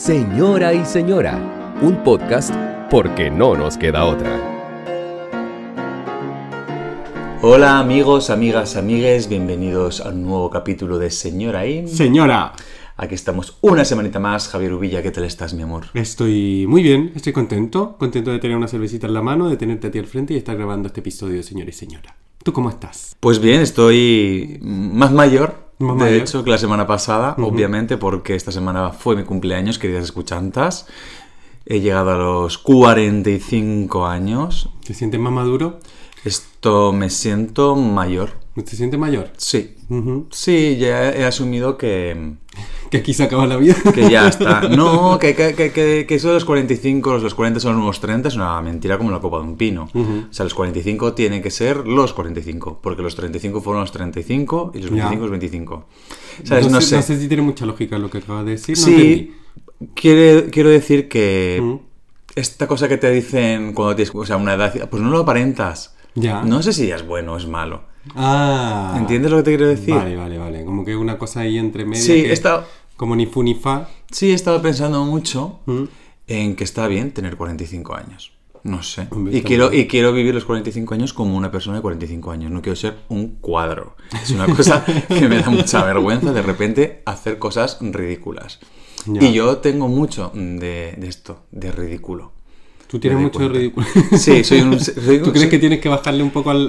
Señora y Señora, un podcast porque no nos queda otra. Hola amigos, amigas, amigues, bienvenidos a un nuevo capítulo de Señora y... Señora, Aquí estamos una semanita más. Javier Ubilla, ¿qué tal estás, mi amor? estoy muy bien, estoy contento, contento de tener una cervecita en la mano, de tenerte a ti al frente y estar grabando este episodio de Señora y Señora. ¿Tú cómo estás? Pues bien, estoy más mayor, De hecho, que la semana pasada, obviamente, porque esta semana fue mi cumpleaños, queridas escuchantas. He llegado a los 45 años. ¿Te sientes más maduro? Esto me siento mayor. ¿Te sientes mayor? Sí. Sí, ya he asumido que, Que aquí se acaba la vida. que ya está. No, que, que, que, que, eso de los 45, los, los 40 son los nuevos 30, es una mentira como la copa de un pino. O sea, los 45 tienen que ser los 45, porque los 35 fueron los 35 y los Ya. 25 los 25. ¿Sabes? no, No, sé, no sé si tiene mucha lógica lo que acabas de decir. No Sí, quiere- quiero decir que Mm. esta cosa que te dicen cuando tienes o sea, una edad, pues no lo aparentas. Ya. No sé si es bueno o es malo. Ah. ¿Entiendes lo que te quiero decir? Vale, vale, vale. Como que una cosa ahí entre medio. Sí, que- esta- Como ni fu ni fa. Sí, he estado pensando mucho Mm. en que está bien tener 45 años. No sé. Hombre, y, quiero, bien. y quiero vivir los 45 años como una persona de 45 años. No quiero ser un cuadro. Es una cosa que me da mucha vergüenza de repente hacer cosas ridículas. Ya. Y yo tengo mucho de, de esto, de ridículo. Tú tienes mucho de cuenta. ridículo. Sí, soy un... soy un- ¿Tú crees soy- que tienes que bajarle un poco al,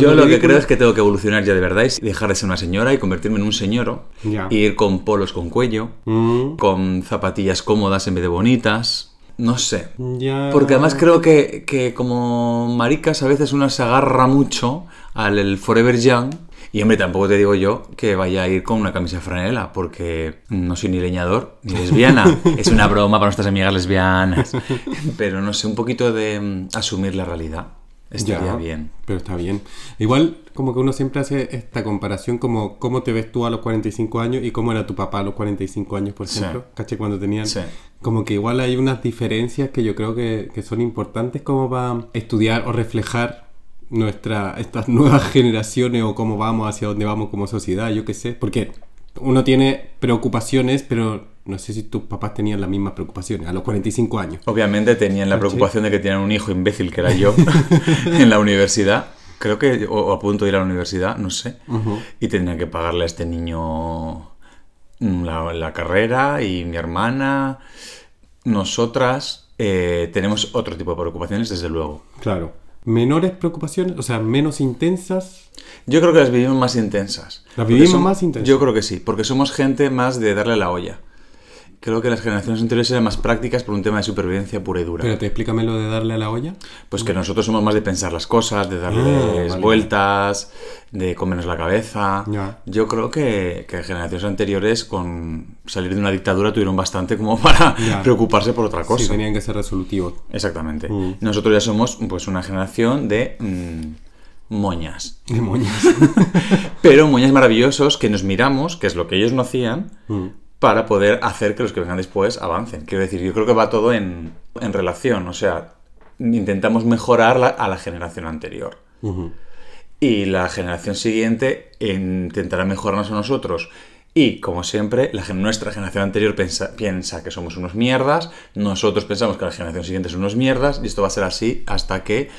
Yo lo que creo es que tengo que evolucionar ya de verdad y dejar de ser una señora y convertirme en un señoro. Ya. Y ir con polos con cuello, Mm, con zapatillas cómodas en vez de bonitas. No sé. ya. Porque además creo que, que como maricas a veces uno se agarra mucho al el Forever Young. Y hombre, tampoco te digo yo que vaya a ir con una camisa franela, porque no soy ni leñador ni lesbiana. es una broma para nuestras amigas lesbianas. Pero no sé, un poquito de mm, asumir la realidad. Estaría Ya, bien. Pero está bien. Igual, como que uno siempre hace esta comparación como cómo te ves tú a los 45 años y cómo era tu papá a los 45 años, por Sí. ejemplo. ¿Caché? Cuando tenían... Sí. Como que igual hay unas diferencias que yo creo que, que son importantes como para estudiar o reflejar nuestra, estas nuevas generaciones o cómo vamos, hacia dónde vamos como sociedad, yo qué sé. Porque uno tiene preocupaciones, pero no sé si tus papás tenían las mismas preocupaciones a los 45 años. Obviamente tenían la preocupación de que tenían un hijo imbécil, que era yo, en la universidad. Creo que, o, o a punto de ir a la universidad, no sé. Y tenían que pagarle a este niño la, la carrera y mi hermana. Nosotras eh, tenemos otro tipo de preocupaciones, desde luego. Claro. Menores preocupaciones, o sea, menos intensas. Yo creo que las vivimos más intensas. ¿Las vivimos más intensas? Yo creo que sí, porque somos gente más de darle la olla. Creo que las generaciones anteriores eran más prácticas por un tema de supervivencia pura y dura. Espérate, explícame lo de darle a la olla. Pues que nosotros somos más de pensar las cosas, de darles Ah, vale, vueltas, de comernos la cabeza. Ya. Yo creo que, que generaciones anteriores con salir de una dictadura tuvieron bastante como para Ya. preocuparse por otra Sí, cosa. tenían que ser resolutivos. Exactamente. Mm. Nosotros ya somos pues una generación de mm, moñas. Demonios. Pero moñas maravillosos que nos miramos, que es lo que ellos no hacían, Mm. Para poder hacer que los que vengan después avancen. Quiero decir, yo creo que va todo en, en relación, o sea, intentamos mejorar la- a la generación anterior. Y la generación siguiente intentará mejorarnos a nosotros. Y, como siempre, la, nuestra generación anterior pensa, piensa que somos unos mierdas, nosotros pensamos que la generación siguiente son unos mierdas, y esto va a ser así hasta que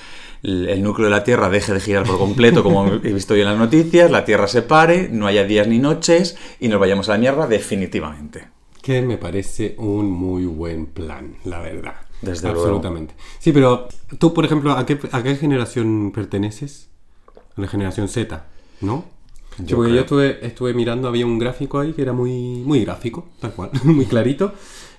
el núcleo de la Tierra deje de girar por completo, como he visto hoy en las noticias, la Tierra se pare, no haya días ni noches, y nos vayamos a la mierda definitivamente. Que me parece un muy buen plan, la verdad. Desde luego. Absolutamente. Sí, pero tú, por ejemplo, ¿a qué, a qué generación perteneces? A la generación Z, ¿no? Sí, Yo porque creo. yo estuve, estuve mirando, había un gráfico ahí que era muy, muy gráfico, tal cual, muy clarito.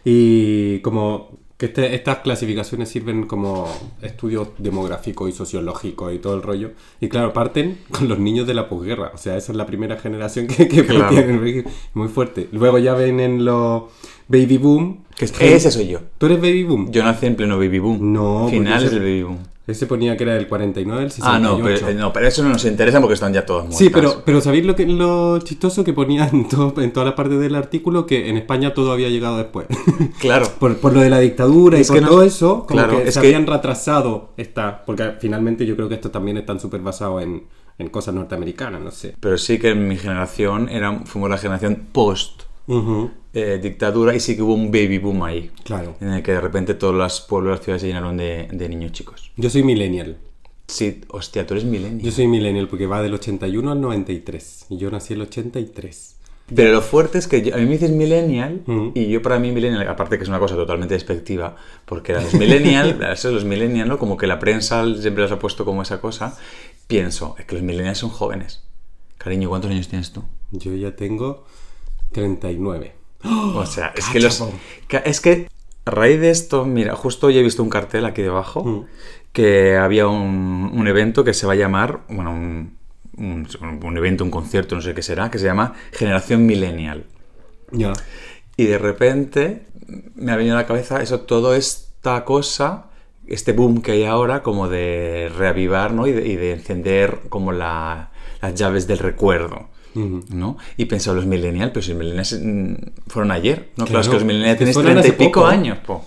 Y como que este- estas clasificaciones sirven como estudios demográficos y sociológicos y todo el rollo. Y claro, parten con los niños de la posguerra. O sea, esa es la primera generación que, que Claro. tienen. Muy fuerte. Luego ya vienen los baby boom. Que es- ese soy yo. ¿Tú eres baby boom? Yo nací en pleno baby boom. No, porque Finales del baby boom. Ese ponía que era del 49, del 68. Ah, no pero, eh, no, pero eso no nos interesa porque están ya todos muertos. Sí, pero, pero ¿sabéis lo, que, lo chistoso que ponía en, todo- en toda la parte del artículo? Que en España todo había llegado después. Claro. por, por lo de la dictadura y por que no- todo eso, como claro, que es se que- habían retrasado esta. Porque finalmente yo creo que esto también están súper basados en, en cosas norteamericanas, no sé. Pero sí que en mi generación era, fuimos la generación post Eh, dictadura, y sí que hubo un baby boom ahí. Claro. En el que de repente todos los pueblos, las ciudades se llenaron de, de niños chicos. Yo soy millennial. Sí, hostia, tú eres milenio. Yo soy millennial porque va del 81 al 93. Y yo nací el 83. Pero lo fuerte es que yo- a mí me dices millennial y yo para mí millennial, aparte que es una cosa totalmente despectiva, porque a los millennial, a los millennial, ¿no? como que la prensa siempre los ha puesto como esa cosa, pienso, es que los millennials son jóvenes. Cariño, ¿cuántos años tienes tú? Yo ya tengo 39. O sea, es que los... Cachapo. ca- Es que a raíz de esto, mira, justo hoy he visto un cartel aquí debajo Mm. que había un, un evento que se va a llamar, bueno, un, un- un evento, un concierto, no sé qué será, que se llama Generación Millennial. Ya. Y de repente me ha venido a la cabeza eso, toda esta cosa, este boom que hay ahora, como de reavivar, ¿no? Y de, y de encender como la- las llaves del recuerdo. ¿No? Y pensaba, los millennials, pero si los millennials mm, fueron ayer, ¿no? Claro, Claro, es que los millennials tienen suenan treinta y hace pico poco. años, po.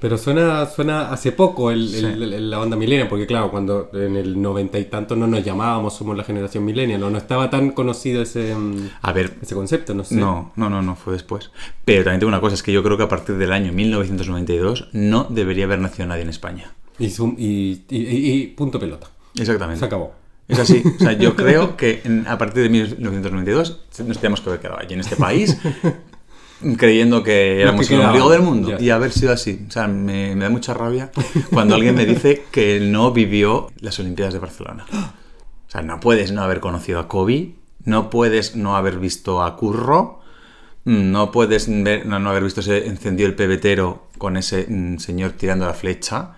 Pero suena, suena hace poco el, Sí. el- el- la onda millennial, porque claro, cuando en el noventa y tanto no nos llamábamos, somos la generación millennial, no, no estaba tan conocido ese, mm, A ver, ese concepto, no sé. no, no, no, no, fue después. Pero también tengo una cosa, es que yo creo que a partir del año 1992 no debería haber nacido nadie en España. Y, sum- y, y- y- y punto pelota. Exactamente. Se acabó. Es así. O sea, yo creo que en- a partir de 1992 nos tenemos que haber quedado allí en este país creyendo que éramos el ombligo del mundo y haber sido así. O sea, me, me da mucha rabia cuando alguien me dice que no vivió las Olimpiadas de Barcelona. O sea, no puedes no haber conocido a Kobe, no puedes no haber visto a Curro, no puedes ver- no, no haber visto ese encendido el pebetero con ese mm, señor tirando la flecha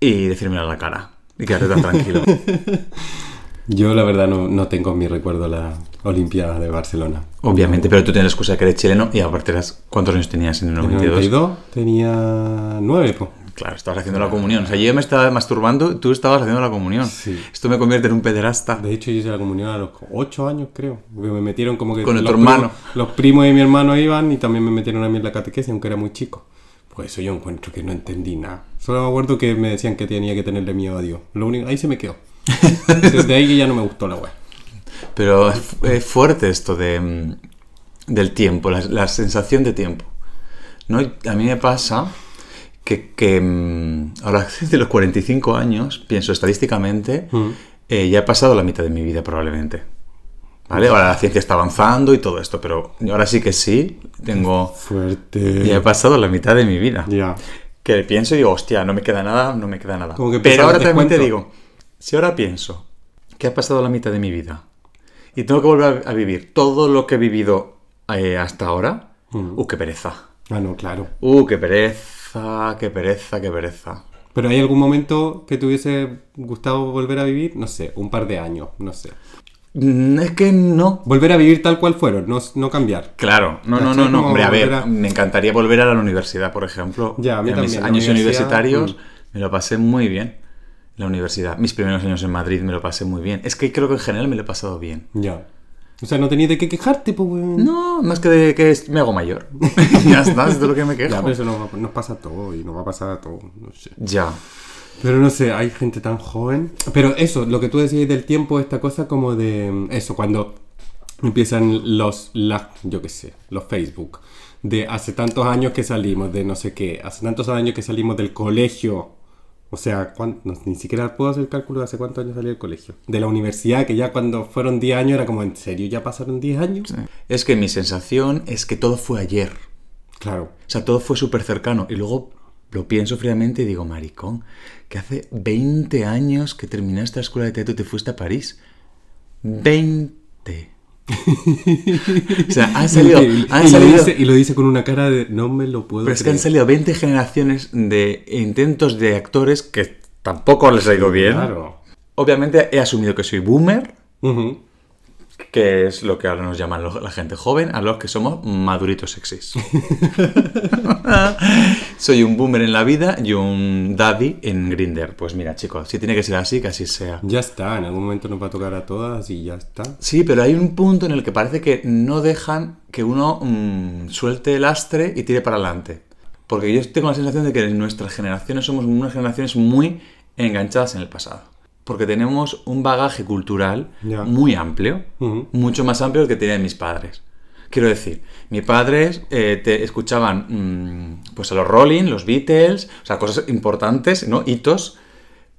y decirme a la cara y quedarte tan tranquilo. Yo la verdad no, no tengo en mi recuerdo la Olimpiada de Barcelona. Obviamente, pero tú tienes la excusa de que eres chileno y aparte ¿cuántos años tenías en el En el 92? 92 tenía 9, pues. Claro, estabas haciendo la comunión. O sea, yo me estaba masturbando, tú estabas haciendo la comunión. Sí. Esto me convierte en un pederasta. De hecho, yo hice la comunión a los 8 años, creo. Me metieron como que. Con tu hermano. primos- los primos de mi hermano iban y también me metieron a mí en la catequesis, aunque era muy chico. Pues eso yo encuentro que no entendí nada. Solo me acuerdo que me decían que tenía que tenerle miedo a Dios. Lo único, ahí se me quedó. Desde ahí que ya no me gustó la web. Pero es, fuerte esto de, mm, del tiempo, la, la sensación de tiempo. ¿no? A mí me pasa que, que, mm, ahora de los 45 años, pienso estadísticamente, Mm. eh, ya he pasado la mitad de mi vida probablemente. ¿Vale? Ahora la ciencia está avanzando y todo esto, pero ahora sí que sí, tengo... Fuerte. Ya he pasado la mitad de mi vida. Ya. Que pienso y digo, hostia, no me queda nada, no me queda nada. Como que empieza Pero ahora también te digo, si ahora pienso que ha pasado la mitad de mi vida y tengo que volver a, a vivir todo lo que he vivido eh, hasta ahora, Mm. uh, qué pereza. Ah, no, claro. Uh, qué pereza, qué pereza, qué pereza. Pero ¿hay algún momento que te hubiese gustado volver a vivir? No sé, un par de años, no sé. Mm, Es que no. Volver a vivir tal cual fueron, no, no cambiar. Claro, no, no, no, no. Hombre, a ver, a- me encantaría volver a la universidad, por ejemplo. Ya, a mí En mis también, la años universitarios mm. me lo pasé muy bien. La universidad. Mis primeros años en Madrid me lo pasé muy bien. Es que creo que en general me lo he pasado bien. Ya. O sea, no tenías de qué quejarte, pues. No, más que de que es- me hago mayor. ya está, es de lo que me quejo. Ya, pero eso nos, nos pasa a todos y nos va a pasar a todos, no sé. Ya. Pero no sé, hay gente tan joven. Pero eso, lo que tú decías del tiempo, esta cosa como de... mm, Eso, cuando empiezan los, las, yo qué sé, los Facebook. De hace tantos años que salimos, de no sé qué. Hace tantos años que salimos del colegio. O sea, ¿cuán- no, ni siquiera puedo hacer el cálculo de hace cuántos años salí del colegio. De la universidad, que ya cuando fueron 10 años era como, ¿en serio ya pasaron 10 años? Es que mi sensación es que todo fue ayer. Claro. O sea, todo fue súper cercano. Y luego lo pienso fríamente y digo, maricón, que hace 20 años que terminaste la escuela de teatro y te fuiste a París. 20. o sea, han salido... y, han y lo salido dice, y lo dice con una cara de, no me lo puedo pero es que han creer". salido 20 generaciones de intentos de actores que tampoco les ha ido bien. Claro. Obviamente he asumido que soy boomer, Ujú. Que es lo que ahora nos llaman la gente joven, a los que somos maduritos sexys. Soy un boomer en la vida y un daddy en Grinder. Pues mira, chicos, si tiene que ser así, que así sea. Ya está, en algún momento nos va a tocar a todas y ya está. Sí, pero hay un punto en el que parece que no dejan que uno mm, suelte el astre y tire para adelante. Porque yo tengo la sensación de que nuestras generaciones somos unas generaciones muy enganchadas en el pasado. Porque tenemos un bagaje cultural muy amplio, mucho más amplio que tenían mis padres. Quiero decir, mis padres eh, te escuchaban mm, pues a los Rolling, los Beatles, o sea, cosas importantes, ¿no? Hitos,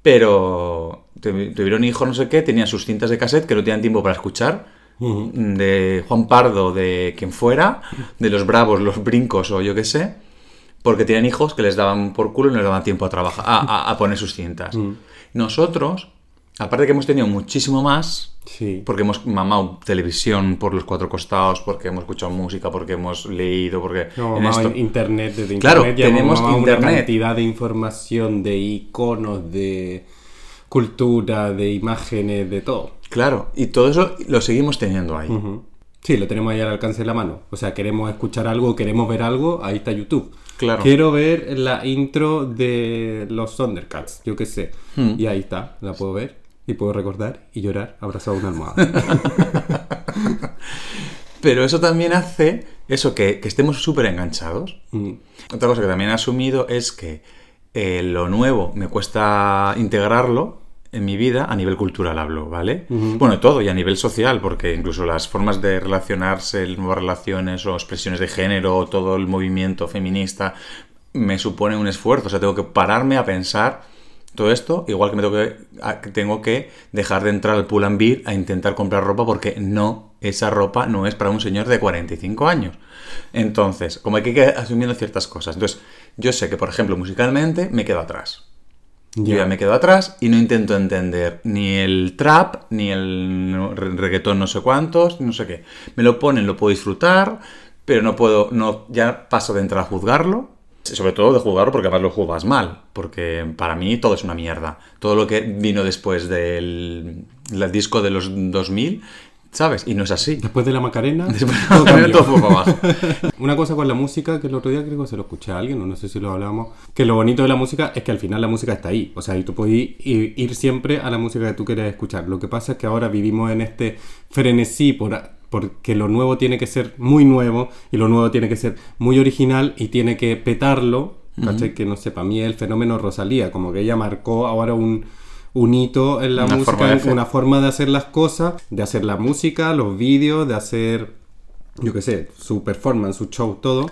pero tu- tuvieron hijos, no sé qué, tenían sus cintas de cassette que no tenían tiempo para escuchar, mm, de Juan Pardo, de quien fuera, de los Bravos, los Brincos o yo qué sé, porque tenían hijos que les daban por culo y no les daban tiempo a trabajar, a, a- a poner sus cintas. Nosotros, aparte que hemos tenido muchísimo más, Sí. porque hemos mamado televisión por los cuatro costados, porque hemos escuchado música, porque hemos leído, porque No, en esto- internet, desde Claro, internet ya hemos tenemos internet. una cantidad de información, de iconos, de cultura, de imágenes, de todo. Claro, y todo eso lo seguimos teniendo ahí. Sí, lo tenemos ahí al alcance de la mano. O sea, queremos escuchar algo, queremos ver algo, ahí está YouTube. Claro. Quiero ver la intro de los Thundercats, yo qué sé. Hmm. Y ahí está, la puedo ver y puedo recordar y llorar abrazado a una almohada. Pero eso también hace eso, que, que estemos súper enganchados. Mm. Otra cosa que también he asumido es que eh, lo nuevo me cuesta integrarlo en mi vida a nivel cultural hablo, ¿vale? Bueno, todo y a nivel social, porque incluso las formas de relacionarse, nuevas relaciones o expresiones de género, o todo el movimiento feminista, me supone un esfuerzo. O sea, tengo que pararme a pensar todo esto, igual que me tengo que, a- que tengo que dejar de entrar al pull and bear a intentar comprar ropa porque no, esa ropa no es para un señor de 45 años. Entonces, como hay que ir asumiendo ciertas cosas. Entonces, yo sé que, por ejemplo, musicalmente me quedo atrás. Yo Ya. me quedo atrás y no intento entender ni el trap, ni el re- reggaetón no sé cuántos, no sé qué. Me lo ponen, lo puedo disfrutar, pero no puedo, no, ya paso de entrar a juzgarlo. Sobre todo de juzgarlo porque además lo juzgas mal, porque para mí todo es una mierda. Todo lo que vino después del, del disco de los 2000, ¿sabes? Y no es así. Después de la Macarena, Después cambió. todo abajo. Una cosa con la música que el otro día creo que se lo escuché a alguien, o no sé si lo hablábamos, que lo bonito de la música es que al final la música está ahí. O sea, y tú puedes ir, ir siempre a la música que tú quieres escuchar. Lo que pasa es que ahora vivimos en este frenesí por, porque lo nuevo tiene que ser muy nuevo y lo nuevo tiene que ser muy original y tiene que petarlo. ¿Cachai? Que no sé, para mí el fenómeno Rosalía, como que ella marcó ahora un, un hito en la Una música, forma una forma de hacer las cosas, de hacer la música, los vídeos, de hacer yo qué sé, su performance, su show, todo.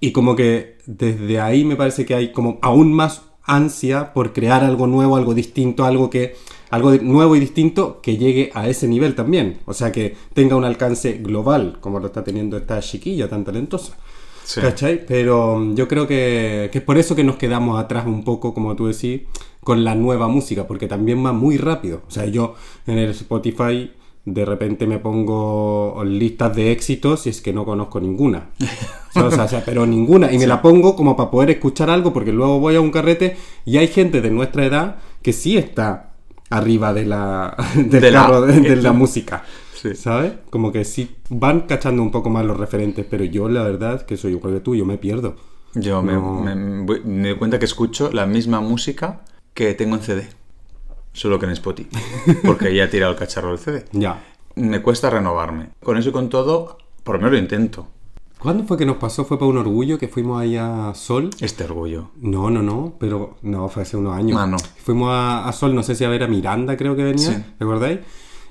Y como que desde ahí me parece que hay como aún más ansia por crear algo nuevo, algo distinto, algo que algo nuevo y distinto que llegue a ese nivel también. O sea, que tenga un alcance global, como lo está teniendo esta chiquilla tan talentosa. Sí. ¿Cachai? Pero mm, yo creo que, que es por eso que nos quedamos atrás un poco, como tú decís, con la nueva música, porque también va muy rápido. O sea, yo en el Spotify de repente me pongo listas de éxitos y es que no conozco ninguna. O sea, o sea, pero ninguna. Y me la pongo como para poder escuchar algo, porque luego voy a un carrete y hay gente de nuestra edad que sí está arriba de la, del De la- carro de, de la música. Sí. ¿Sabes? Como que sí van cachando un poco más los referentes, pero yo la verdad que soy igual que tú, yo me pierdo. Yo me- No. me, me doy cuenta que escucho la misma música que tengo en CD. Solo que en Spotify. Porque ya he tirado el cacharro del CD. Ya. Me cuesta renovarme. Con eso y con todo, por lo menos lo intento. ¿Cuándo fue que nos pasó? ¿Fue para un orgullo que fuimos ahí a Sol? Este orgullo. No, no, no, pero no, fue hace unos años. Ah, no. Fuimos a, a Sol, no sé si a ver a Miranda, creo que venía, Sí. ¿recordáis?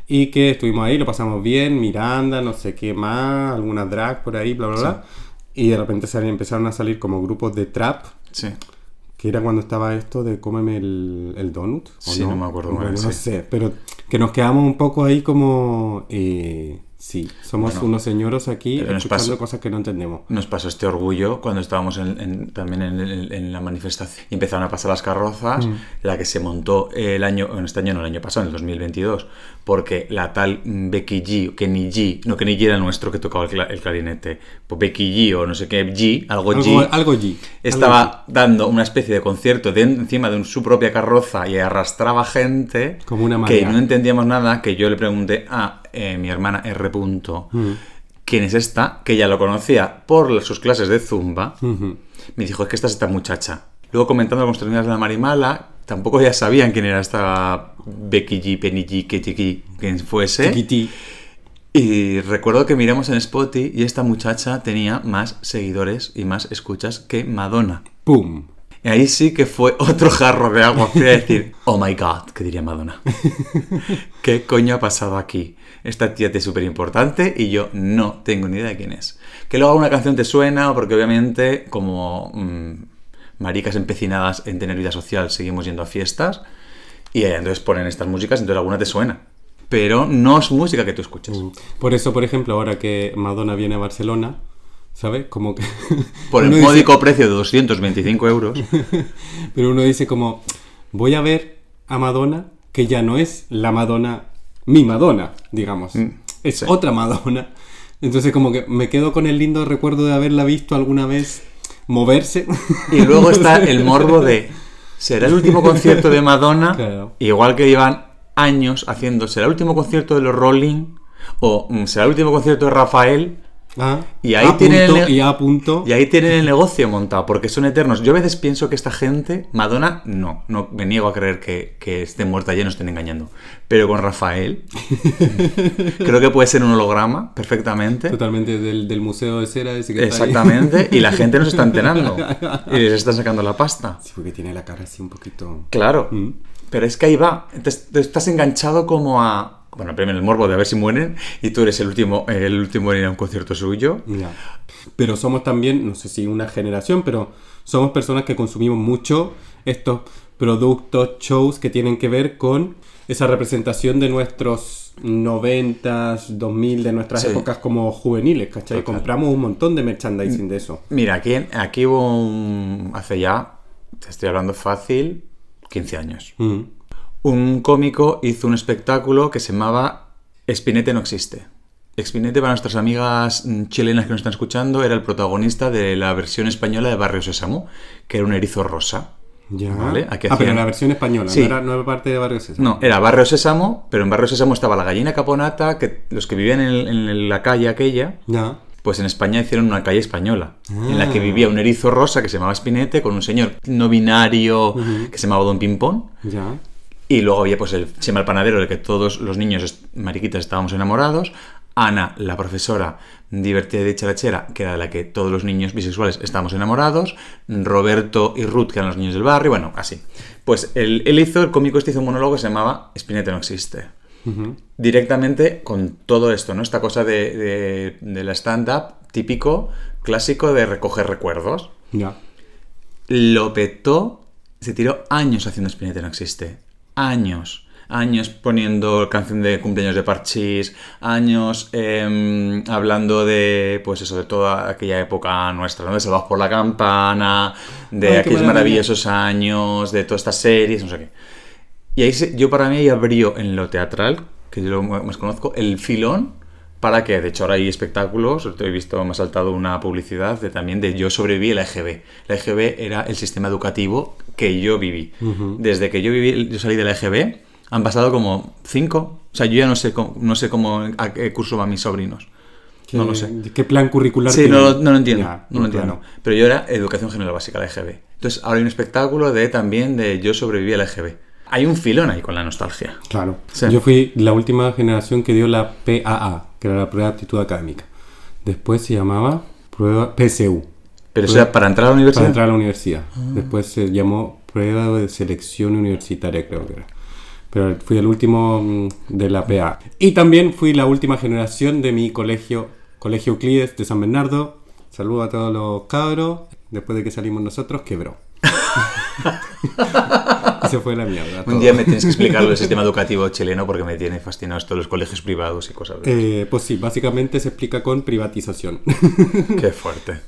Y que estuvimos ahí, lo pasamos bien, Miranda, no sé qué más, algunas drag por ahí, bla, bla, bla. Y de repente empezaron a salir como grupos de trap, Sí. Que era cuando estaba esto de cómeme el, el donut. ¿o Sí, no me acuerdo Bueno, no sé, pero que nos quedamos un poco ahí como... eh, sí, somos Bueno, unos señoros aquí escuchando cosas que no entendemos. Nos pasó este orgullo cuando estábamos en- en- también en, la manifestación y empezaron a pasar las carrozas, Mm. la que se montó el año, en este año no, el año pasado, en el 2022, porque la tal Becky G, Kenny G, no, Kenny G era nuestro que tocaba el, cla- el clarinete, pues Becky G o no sé qué, G, algo, Algo, G, algo G. estaba algo dando una especie de concierto de encima de un- su propia carroza y arrastraba gente Como una que no entendíamos nada, que yo le pregunté a eh, mi hermana R. Punto, quién es esta, que ella lo conocía por sus clases de zumba, me dijo, es que esta es esta muchacha. Luego comentando con términos de la Marimala, tampoco ya sabían quién era esta Becky G, Penny G, Katie G, quien fuese. Chiquití. Y recuerdo que miramos en Spotify y esta muchacha tenía más seguidores y más escuchas que Madonna. ¡Pum! Y ahí sí que fue otro jarro de agua fría decir, oh my god, que diría Madonna. ¿Qué coño ha pasado aquí? Esta tía te es súper importante y yo no tengo ni idea de quién es. Que luego una canción te suena, porque obviamente, como mm, maricas empecinadas en tener vida social, seguimos yendo a fiestas y eh, entonces ponen estas músicas, entonces alguna te suena. Pero no es música que tú escuches. Por eso, por ejemplo, ahora que Madonna viene a Barcelona, ¿sabes? Como que... Por el dice- módico precio de 225 euros. Pero uno dice como, voy a ver a Madonna, que ya no es la Madonna, mi Madonna, digamos. es sí. otra Madonna. Entonces como que me quedo con el lindo recuerdo de haberla visto alguna vez moverse. Y luego está el morbo de, ¿será el último concierto de Madonna? Claro. Igual que llevan años haciendo, ¿será el último concierto de los Rolling? ¿O mm, será el último concierto de Rafael? Ah, Y ahí a tiene punto, el- y a punto. Y ahí tienen el negocio montado, porque son eternos. Yo a veces pienso que esta gente, Madonna, no, no me niego a creer que, que esté muerta ya y nos estén engañando. Pero con Rafael, creo que puede ser un holograma perfectamente. Totalmente del, del museo de cera ese que está ahí. Exactamente, y la gente nos está enterando. Y les está sacando la pasta. Sí, porque tiene la cara así un poquito... Claro, Mm. pero es que ahí va. Te estás enganchado como a. Bueno, primero el morbo de a ver si mueren y tú eres el último, el último en ir a un concierto suyo. Ya. Pero somos también, no sé si una generación, pero somos personas que consumimos mucho estos productos, shows que tienen que ver con esa representación de nuestros 90s, 2000, de nuestras Sí. épocas como juveniles, ¿cachai? Total. Compramos un montón de merchandising de eso. Mira, aquí, aquí hubo un. Hace ya, te estoy hablando fácil, 15 años. Mm. Un cómico hizo un espectáculo que se llamaba Espinete no existe. Espinete, para nuestras amigas chilenas que nos están escuchando, era el protagonista de la versión española de Barrio Sésamo, que era un erizo rosa. Ya. Vale, aquí ah, pero en la versión española, Sí. no, era, no era parte de Barrio Sésamo. No, era Barrio Sésamo, pero en Barrio Sésamo estaba la gallina caponata, que los que vivían en, en la calle aquella, Ya. pues en España hicieron una calle española, en la que Ah. vivía un erizo rosa que se llamaba Espinete, con un señor no binario que se llamaba Don Pimpón, Ya. Y luego había pues el Chema el panadero, del que todos los niños mariquitas estábamos enamorados, Ana, la profesora divertida y dicharachera, que era de la que todos los niños bisexuales estábamos enamorados, Roberto y Ruth, que eran los niños del barrio, bueno, así. Pues él, él hizo, el cómico este hizo un monólogo que se llamaba Espinete no existe directamente con todo esto, ¿no? Esta cosa de, de, de la stand-up típico, clásico de recoger recuerdos. Ya. Lo petó, se tiró años haciendo Spinetta no existe. Años. Años poniendo canción de cumpleaños de Parchís, años em, hablando de, pues eso, de toda aquella época nuestra, ¿no? De Salvados por la Campana, de Ay, aquellos maravillosos años, de todas estas series, no sé qué. Y ahí se- yo para mí ahí abrió en lo teatral, que yo lo más conozco, el filón para que, de hecho ahora hay espectáculos, he visto, me ha saltado una publicidad de, también de Yo sobreviví la EGB. La EGB era el sistema educativo que yo viví. Desde que yo viví, yo salí de la EGB, han pasado como cinco, o sea, yo ya no sé cómo, no sé cómo, a qué curso van mis sobrinos. No lo sé. ¿Qué plan curricular Sí, no, lo- no lo entiendo. Ya, no lo entiendo. Pero yo era Educación General Básica, la EGB. Entonces, ahora hay un espectáculo de también de Yo sobreviví a la EGB. Hay un filón ahí con la nostalgia. Claro. Sí. Yo fui la última generación que dio la PAA, que era la prueba de aptitud académica. Después se llamaba prueba PSU, Pero eso era para entrar a la universidad. para entrar a la universidad. Después se llamó prueba de selección universitaria, creo que era. Pero fui el último mm, de la PA. Y también fui la última generación de mi colegio, Colegio Euclides de San Bernardo. Saludo a todos los cabros. Después de que salimos nosotros, quebró. y se fue la mierda. Un día me tienes que explicar lo del sistema educativo chileno porque me tiene fascinado esto de los colegios privados y cosas Eh, pues sí, básicamente se explica con privatización. Qué fuerte.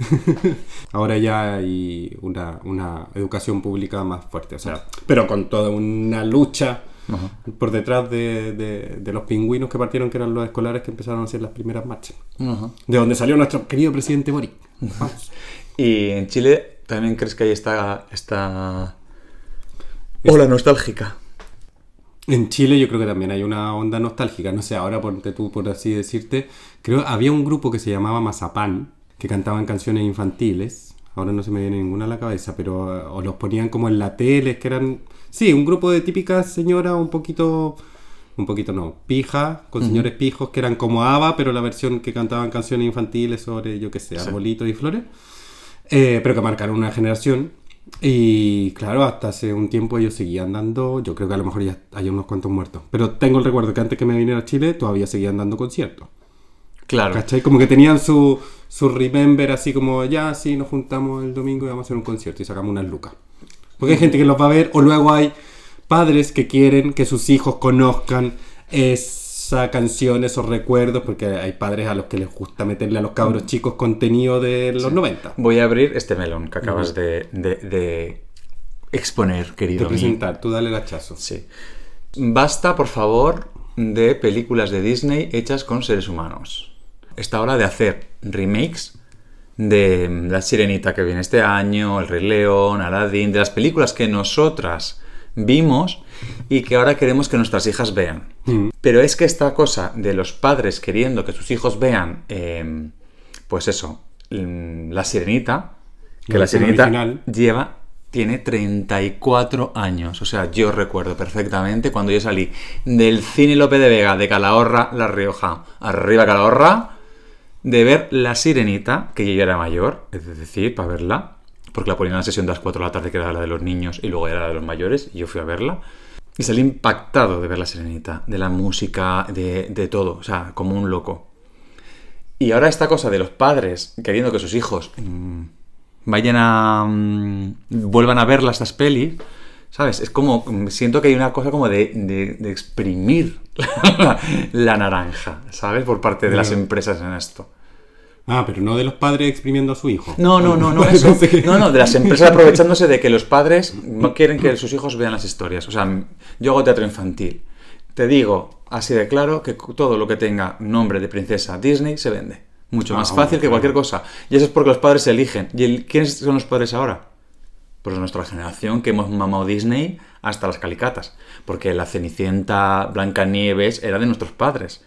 Ahora ya hay una, una educación pública más fuerte, o sea, pero con toda una lucha Ajá. por detrás de, de- de los pingüinos que partieron, que eran los escolares que empezaron a hacer las primeras marchas. Ajá. De donde salió nuestro querido presidente Boric. Vamos. Y en Chile también crees que hay esta, esta ola nostálgica. En Chile yo creo que también hay una onda nostálgica, no sé, ahora ponte tú por así decirte, creo había un grupo que se llamaba Mazapán, que cantaban canciones infantiles, ahora no se me viene ninguna a la cabeza, pero eh, o los ponían como en la tele, que eran, sí, un grupo de típicas señoras un poquito, un poquito no, pija, con señores pijos que eran como ABBA, pero la versión que cantaban canciones infantiles sobre, yo qué sé, arbolitos y flores, eh, pero que marcaron una generación. Y claro, hasta hace un tiempo ellos seguían dando, yo creo que a lo mejor ya hay unos cuantos muertos. Pero tengo el recuerdo que antes que me viniera a Chile todavía seguían dando conciertos. Claro. ¿Cachai? Como que tenían su, su remember así como, ya, sí, nos juntamos el domingo y vamos a hacer un concierto y sacamos unas lucas. Porque hay gente que los va a ver o luego hay padres que quieren que sus hijos conozcan esa canción, esos recuerdos, porque hay padres a los que les gusta meterle a los cabros chicos contenido de los 90. Voy a abrir este melón que acabas de, de- de exponer, querido De presentar, tú dale el hachazo. Sí. Basta, por favor, de películas de Disney hechas con seres humanos. Está hora de hacer remakes de mm, La Sirenita que viene este año, El Rey León, Aladdin, de las películas que nosotras vimos y que ahora queremos que nuestras hijas vean. Pero es que esta cosa de los padres queriendo que sus hijos vean, eh, pues eso, mm, La Sirenita, que La Sirenita original. lleva, tiene 34 años. O sea, yo recuerdo perfectamente cuando yo salí del cine Lope de Vega de Calahorra, La Rioja, arriba Calahorra, de ver La Sirenita, que yo ya era mayor, es decir, para verla, porque la ponían en la sesión de las 4 de la tarde, que era la de los niños, y luego era la de los mayores, y yo fui a verla. Y salí impactado de ver La Sirenita, de la música, de, de todo, o sea, como un loco. Y ahora esta cosa de los padres queriendo que sus hijos mm, vayan a... mm, vuelvan a verlas estas pelis, ¿sabes? Es como... mm, siento que hay una cosa como de, de- de exprimir la, la naranja, ¿sabes? Por parte de las empresas en esto. Ah, pero no de los padres exprimiendo a su hijo. No, no, no, no, eso. No, no, de las empresas aprovechándose de que los padres no quieren que sus hijos vean las historias. O sea, yo hago teatro infantil. Te digo así de claro que todo lo que tenga nombre de princesa Disney se vende. Mucho Ah, más hombre, fácil que claro. cualquier cosa. Y eso es porque los padres se eligen. ¿Y el- quiénes son los padres ahora? Pues nuestra generación que hemos mamado Disney hasta las calicatas. Porque la Cenicienta, Blancanieves era de nuestros padres.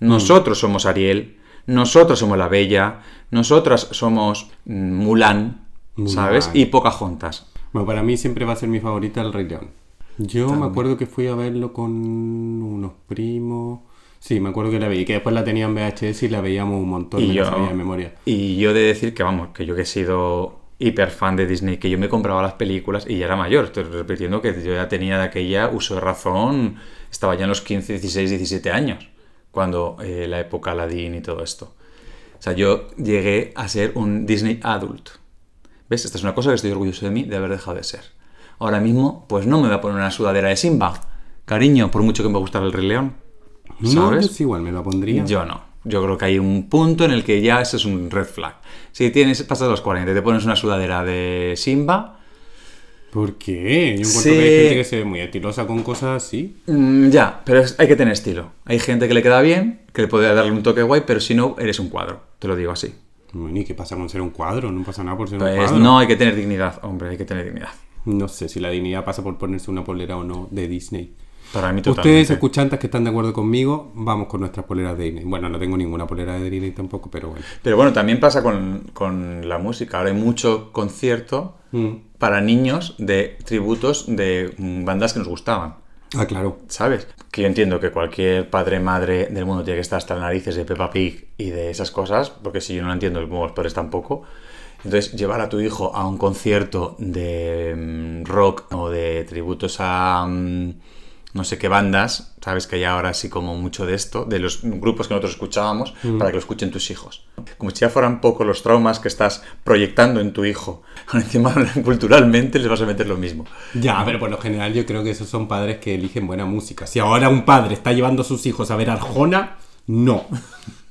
Nosotros somos Ariel, nosotros somos la Bella, nosotras somos mm, Mulan, ¿sabes? Y Pocahontas. Bueno, para mí siempre va a ser mi favorita el Rey León. Yo me acuerdo que fui a verlo con unos primos. Sí, me acuerdo que la veía, que después la tenía en VHS y la veíamos un montón, Y me yo, la sabía de memoria. y yo de decir que, vamos, que yo que he sido hiper fan de Disney, que yo me compraba las películas y ya era mayor. Estoy repitiendo que yo ya tenía de aquella uso de razón, estaba ya en los 15, 16, 17 años, cuando eh, la época Aladdin y todo esto. O sea, yo llegué a ser un Disney adult. ¿Ves? Esta es una cosa que estoy orgulloso de mí de haber dejado de ser. Ahora mismo, pues no me voy a poner una sudadera de Simba. Cariño, por mucho que me gustara el Rey León. No, ¿Sabes? pues igual me la pondría. Yo no. Yo creo que hay un punto en el que ya eso es un red flag. Si tienes, pasas los 40 y te pones una sudadera de Simba, ¿Por qué? Yo encuentro Sí. que hay gente que se ve muy estilosa con cosas así. mm, ya, pero es- hay que tener estilo. Hay gente que le queda bien, que le puede darle un toque guay, pero si no, eres un cuadro. Te lo digo así. Bueno, ¿y qué pasa con ser un cuadro? No pasa nada por ser un Pues cuadro. no hay que tener dignidad, hombre, hay que tener dignidad. No sé si la dignidad pasa por ponerse una polera o no de Disney. Para mí Ustedes, escuchantes que están de acuerdo conmigo, vamos con nuestras poleras de Disney. Bueno, no tengo ninguna polera de Disney tampoco, pero bueno. Pero bueno, también pasa con, con la música. Ahora hay mucho concierto Mm. para niños de tributos de mm, bandas que nos gustaban. Ah, claro. ¿Sabes? Que yo entiendo que cualquier padre madre del mundo tiene que estar hasta las narices de Peppa Pig y de esas cosas, porque si yo no lo entiendo, los padres tampoco. Entonces, llevar a tu hijo a un concierto de mm, rock o de tributos a no sé qué bandas, sabes que hay ahora así como mucho de esto, de los grupos que nosotros escuchábamos, para que lo escuchen tus hijos. Como si ya fueran poco los traumas que estás proyectando en tu hijo. Encima, culturalmente les vas a meter lo mismo. Ya, pero por lo general yo creo que esos son padres que eligen buena música. Si ahora un padre está llevando a sus hijos a ver Arjona, no.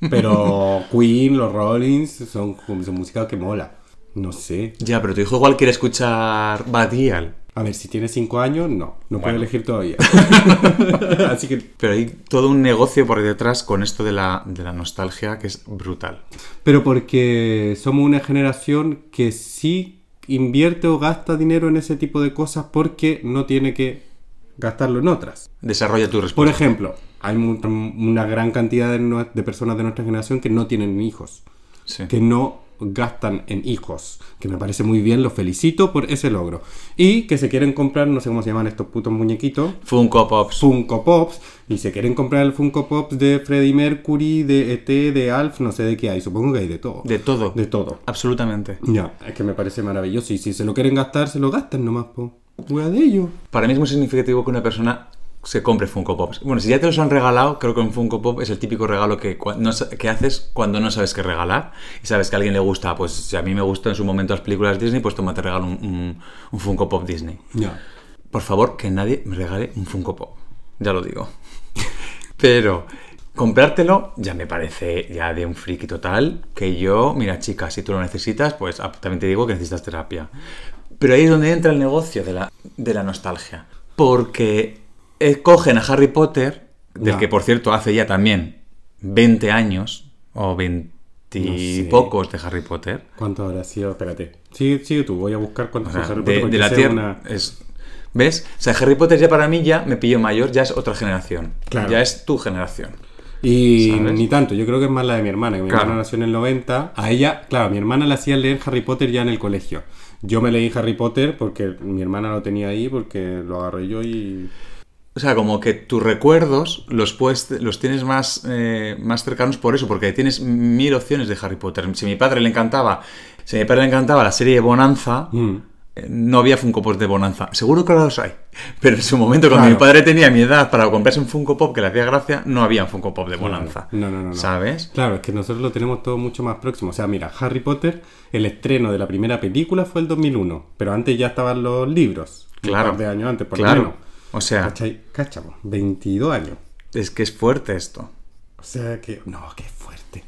Pero Queen, los Rollins, son, son música que mola. No sé. Ya, pero tu hijo igual quiere escuchar Badial. A ver, si tiene 5 años, no. No puede elegir todavía. Así que... Pero hay todo un negocio por detrás con esto de la, de la nostalgia que es brutal. Pero porque somos una generación que sí invierte o gasta dinero en ese tipo de cosas porque no tiene que gastarlo en otras. Desarrolla tu Por respuesta. ejemplo, hay una gran cantidad de, de personas de nuestra generación que no tienen hijos, Sí. que no gastan en hijos. Que me parece muy bien, los felicito por ese logro. Y que se quieren comprar, no sé cómo se llaman estos putos muñequitos. Funko Pops. Funko Pops. Y se quieren comprar el Funko Pops de Freddie Mercury, de ET, de Alf, no sé de qué hay. Supongo que hay de todo. De todo. De todo. Absolutamente. Ya, es que me parece maravilloso. Y si se lo quieren gastar, se lo gastan nomás, po. Wea de ellos. Para mí es muy significativo que una persona se compre Funko Pops. Bueno, si ya te los han regalado, creo que un Funko Pop es el típico regalo que, no que haces cuando no sabes qué regalar y sabes que a alguien le gusta. Pues si a mí me gustan en su momento las películas Disney, pues toma, te regalo un, un- un Funko Pop Disney. Ya. Por favor, que nadie me regale un Funko Pop. Ya lo digo. Pero comprártelo ya me parece ya de un friki total. Que yo, mira, chica, si tú lo necesitas, pues ah, también te digo que necesitas terapia. Pero ahí es donde entra el negocio de la, de la nostalgia. Porque eh, cogen a Harry Potter, del que por cierto hace ya también 20 años, o 20 y sé. pocos de Harry Potter. ¿Cuánto habrá sido? Espérate. Sigue, sigue tú, voy a buscar O cuántos sea, son Harry de, Potter, de la Tierra. una- Es, ¿Ves? O sea, Harry Potter ya para mí ya me pillo mayor, ya es otra generación. Claro. Ya es tu generación. Y ¿Sabes? ni tanto, yo creo que es más la de mi hermana, que mi Claro. hermana nació en el 90. A ella, claro, mi hermana le hacía leer Harry Potter ya en el colegio. Yo me leí Harry Potter porque mi hermana lo tenía ahí, porque lo agarré yo y... O sea, como que tus recuerdos los puedes, los tienes más, eh, más cercanos por eso, porque tienes mil opciones de Harry Potter. Si a mi padre le encantaba, si a mi padre le encantaba la serie de Bonanza, Mm. eh, no había Funko Pops de Bonanza. Seguro que ahora los hay. Pero en su momento, cuando Claro. mi padre tenía mi edad para comprarse un Funko Pop que le hacía gracia, no había un Funko Pop de Bonanza. No, no, no, no. ¿Sabes? Claro, es que nosotros lo tenemos todo mucho más próximo. O sea, mira, Harry Potter, el estreno de la primera película fue el 2001, pero antes ya estaban los libros. Claro. Un par de años antes, por Claro. lo menos. O sea, ¿Cachai? Cacha, po, 22 años. es que es fuerte esto. O sea que... No, qué fuerte.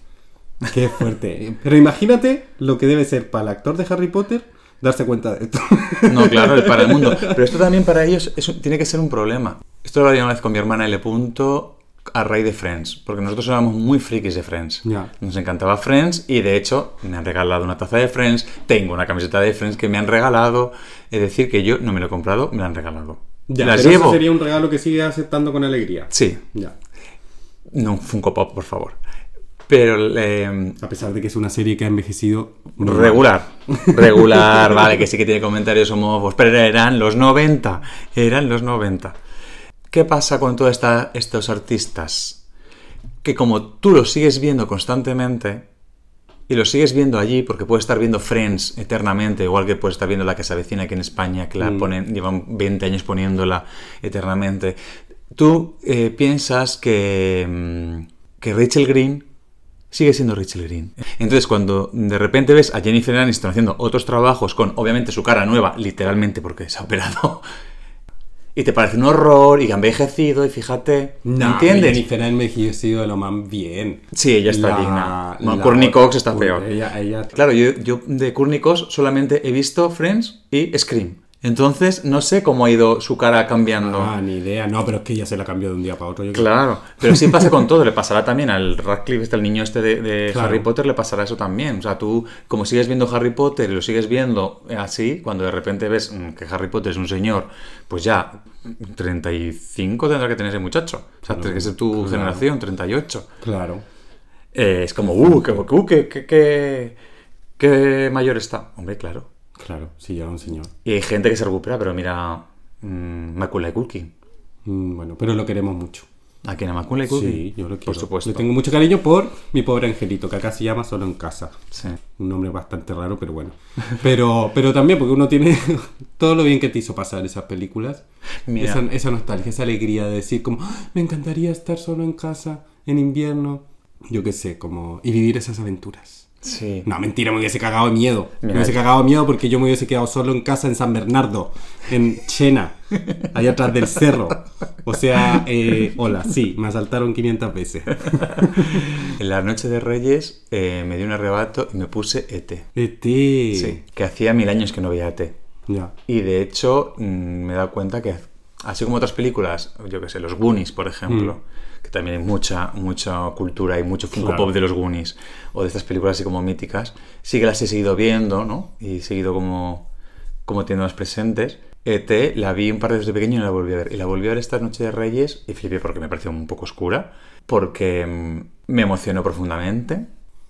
Qué fuerte. Pero imagínate lo que debe ser para el actor de Harry Potter darse cuenta de esto. No, claro, es para el mundo. Pero esto también para ellos es un- tiene que ser un problema. Esto lo hablé una vez con mi hermana L. Punto a raíz de Friends, porque nosotros éramos muy frikis de Friends. Ya. Nos encantaba Friends y de hecho me han regalado una taza de Friends, tengo una camiseta de Friends que me han regalado, es decir, que yo no me lo he comprado, me la han regalado. Ya, Las pero llevo. eso sería un regalo que sigue aceptando con alegría. Sí, Ya. no un Funko Pop, por favor. Pero eh, A pesar de que es una serie que ha envejecido. Regular, regular, vale, que sí que tiene comentarios homófobos, pero eran los 90, eran los 90. ¿Qué pasa con todos estos artistas? Que como tú los sigues viendo constantemente, y los sigues viendo allí, porque puedes estar viendo Friends eternamente, igual que puedes estar viendo la que se avecina aquí en España, que la Mm. ponen, llevan 20 años poniéndola eternamente. Tú eh, piensas que, mm, que Rachel Green sigue siendo Rachel Green. Entonces, cuando de repente ves a Jennifer Aniston haciendo otros trabajos con, obviamente, su cara nueva, literalmente porque se ha operado, y te parece un horror y que ha envejecido, y fíjate, No, ¿entiendes? Jennifer ha envejecido lo más bien. Sí, ella está La- digna. Bueno, Courtney Cox está peor. Ella, ella... Claro, yo, yo de Courtney Cox solamente he visto Friends y Scream. Entonces, no sé cómo ha ido su cara cambiando. Ah, ni idea. No, pero es que ella se la cambió de un día para otro. yo creo. Claro, pero sí pasa con todo, le pasará también al Radcliffe, este, el niño este de, de Claro. Harry Potter, le pasará eso también. O sea, tú, como sigues viendo Harry Potter y lo sigues viendo así, cuando de repente ves mm, que Harry Potter es un señor, pues ya 35 tendrá que tener ese muchacho. O sea, tiene que ser tu claro. generación, 38. Claro. Eh, es como, uh, qué, uh, qué- qué- qué mayor está. Hombre, claro. Claro, sí, ya era un señor. Y hay gente que se recupera, pero mira, mm, Macaulay Culkin. Mm, bueno, pero lo queremos mucho. ¿A quién? ¿A Macaulay Culkin? Sí, yo lo quiero. Por supuesto. Le tengo mucho cariño por mi pobre angelito, que acá se llama Solo en Casa. Sí. Un nombre bastante raro, pero bueno. Pero, pero también porque uno tiene todo lo bien que te hizo pasar esas películas. Mira. Esa, esa nostalgia, esa alegría de decir como, "Ah, me encantaría estar solo en casa en invierno. Yo qué sé, como... Y vivir esas aventuras. Sí. No, mentira, me hubiese cagado de miedo. Me hubiese cagado de miedo porque yo me hubiese quedado solo en casa en San Bernardo, en Chena, allá atrás del cerro. O sea, eh, hola, sí, me asaltaron 500 veces. En la noche de Reyes eh, me dio un arrebato y me puse ET. ET. Sí. Que hacía mil años que no veía ET. Ya. Y de hecho mm, me he dado cuenta que, así como otras películas, yo que sé, los Goonies, por ejemplo, que también hay mucha, mucha cultura y mucho Funko Claro. Pop de los Goonies, o de estas películas así como míticas, sí que las he seguido viendo, ¿no? Y he seguido como, como teniéndolas presentes. ET la vi un par de veces de pequeño y la volví a ver. Y la volví a ver esta noche de Reyes y flipé porque me pareció un poco oscura, porque mm, me emocionó profundamente.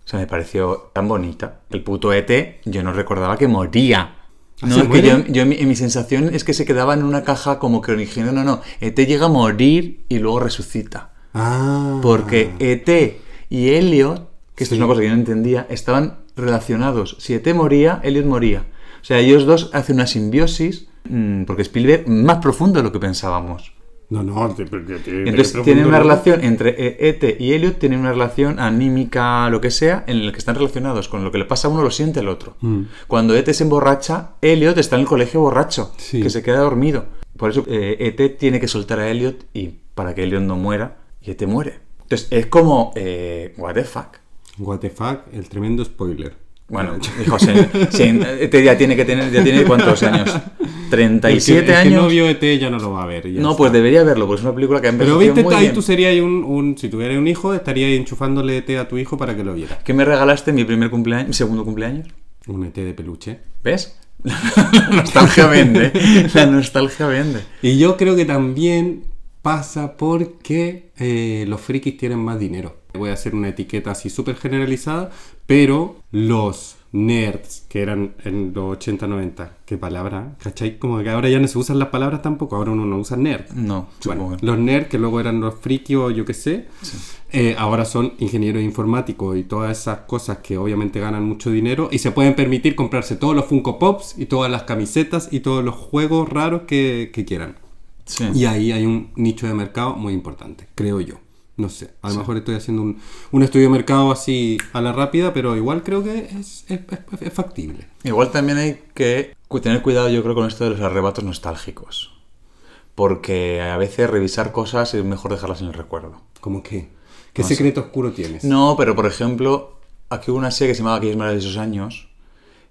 O sea, me pareció tan bonita. El puto ET, yo no recordaba que moría. ¿Ah, No, es que yo, yo mi, mi sensación es que se quedaba en una caja como que diciendo, no, no, ET llega a morir y luego resucita. Ah. Porque ET y Elliot, que esto es Sí. una cosa que yo no entendía, estaban relacionados. Si ET moría, Elliot moría. O sea, ellos dos hacen una simbiosis, mm, porque Spielberg más profundo de lo que pensábamos. No, no, te, te- te- Entonces tienen una relación entre ET y Elliot, tienen una relación anímica, lo que sea, en el que están relacionados. Con lo que le pasa a uno lo siente el otro. Mm. Cuando ET se emborracha, Elliot está en el colegio borracho, Sí. que se queda dormido. Por eso eh, ET tiene que soltar a Elliot y para que Elliot no muera, y ET muere. Entonces es como, eh, what the fuck. What the fuck, el tremendo spoiler. Bueno, hijo, sí, sí, ET ya tiene que tener, ya tiene cuántos años. El 37 que, el que años. no vio ET ya no lo va a ver. no, está. pues debería verlo, porque es una película que ha Pero envejecido viste, ahí bien. tú serías un, un- Si tuvieras un hijo, estarías enchufándole ET a tu hijo para que lo viera. ¿Qué me regalaste mi primer cumpleaños, mi segundo cumpleaños? Un ET de peluche. ¿Ves? La nostalgia vende. La nostalgia vende. Y yo creo que también pasa porque eh, los frikis tienen más dinero. Voy a hacer una etiqueta así súper generalizada, pero los nerds que eran en los 80-90, qué palabra, ¿cachai? Como que ahora ya no se usan las palabras tampoco, ahora uno no usa nerd. No, Bueno, los nerds, que luego eran los frikis o yo qué sé, eh, ahora son ingenieros informáticos y todas esas cosas que obviamente ganan mucho dinero y se pueden permitir comprarse todos los Funko Pops y todas las camisetas y todos los juegos raros que, que quieran. Sí. Y ahí hay un nicho de mercado muy importante, creo yo. No sé, a lo mejor estoy haciendo un, un estudio de mercado así a la rápida, pero igual creo que es, es- es- es factible. Igual también hay que tener cuidado, yo creo, con esto de los arrebatos nostálgicos. Porque a veces revisar cosas es mejor dejarlas en el recuerdo. ¿Cómo qué? ¿Qué No sé. secreto oscuro tienes? No, pero por ejemplo, aquí hubo una serie que se llamaba Aquellos maravillosos años,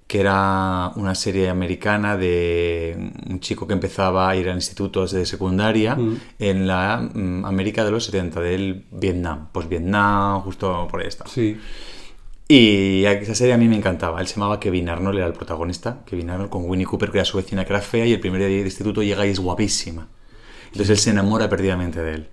que era una serie americana de un chico que empezaba a ir a institutos de secundaria Mm. en la mm, América de los 70, del Vietnam. Pues Vietnam, justo por ahí está. Sí. Y esa serie a mí me encantaba. Él se llamaba Kevin Arnold, era el protagonista. Kevin Arnold con Winnie Cooper, que era su vecina, que era fea, y el primer día de instituto llega y es guapísima. Entonces él se enamora perdidamente de él.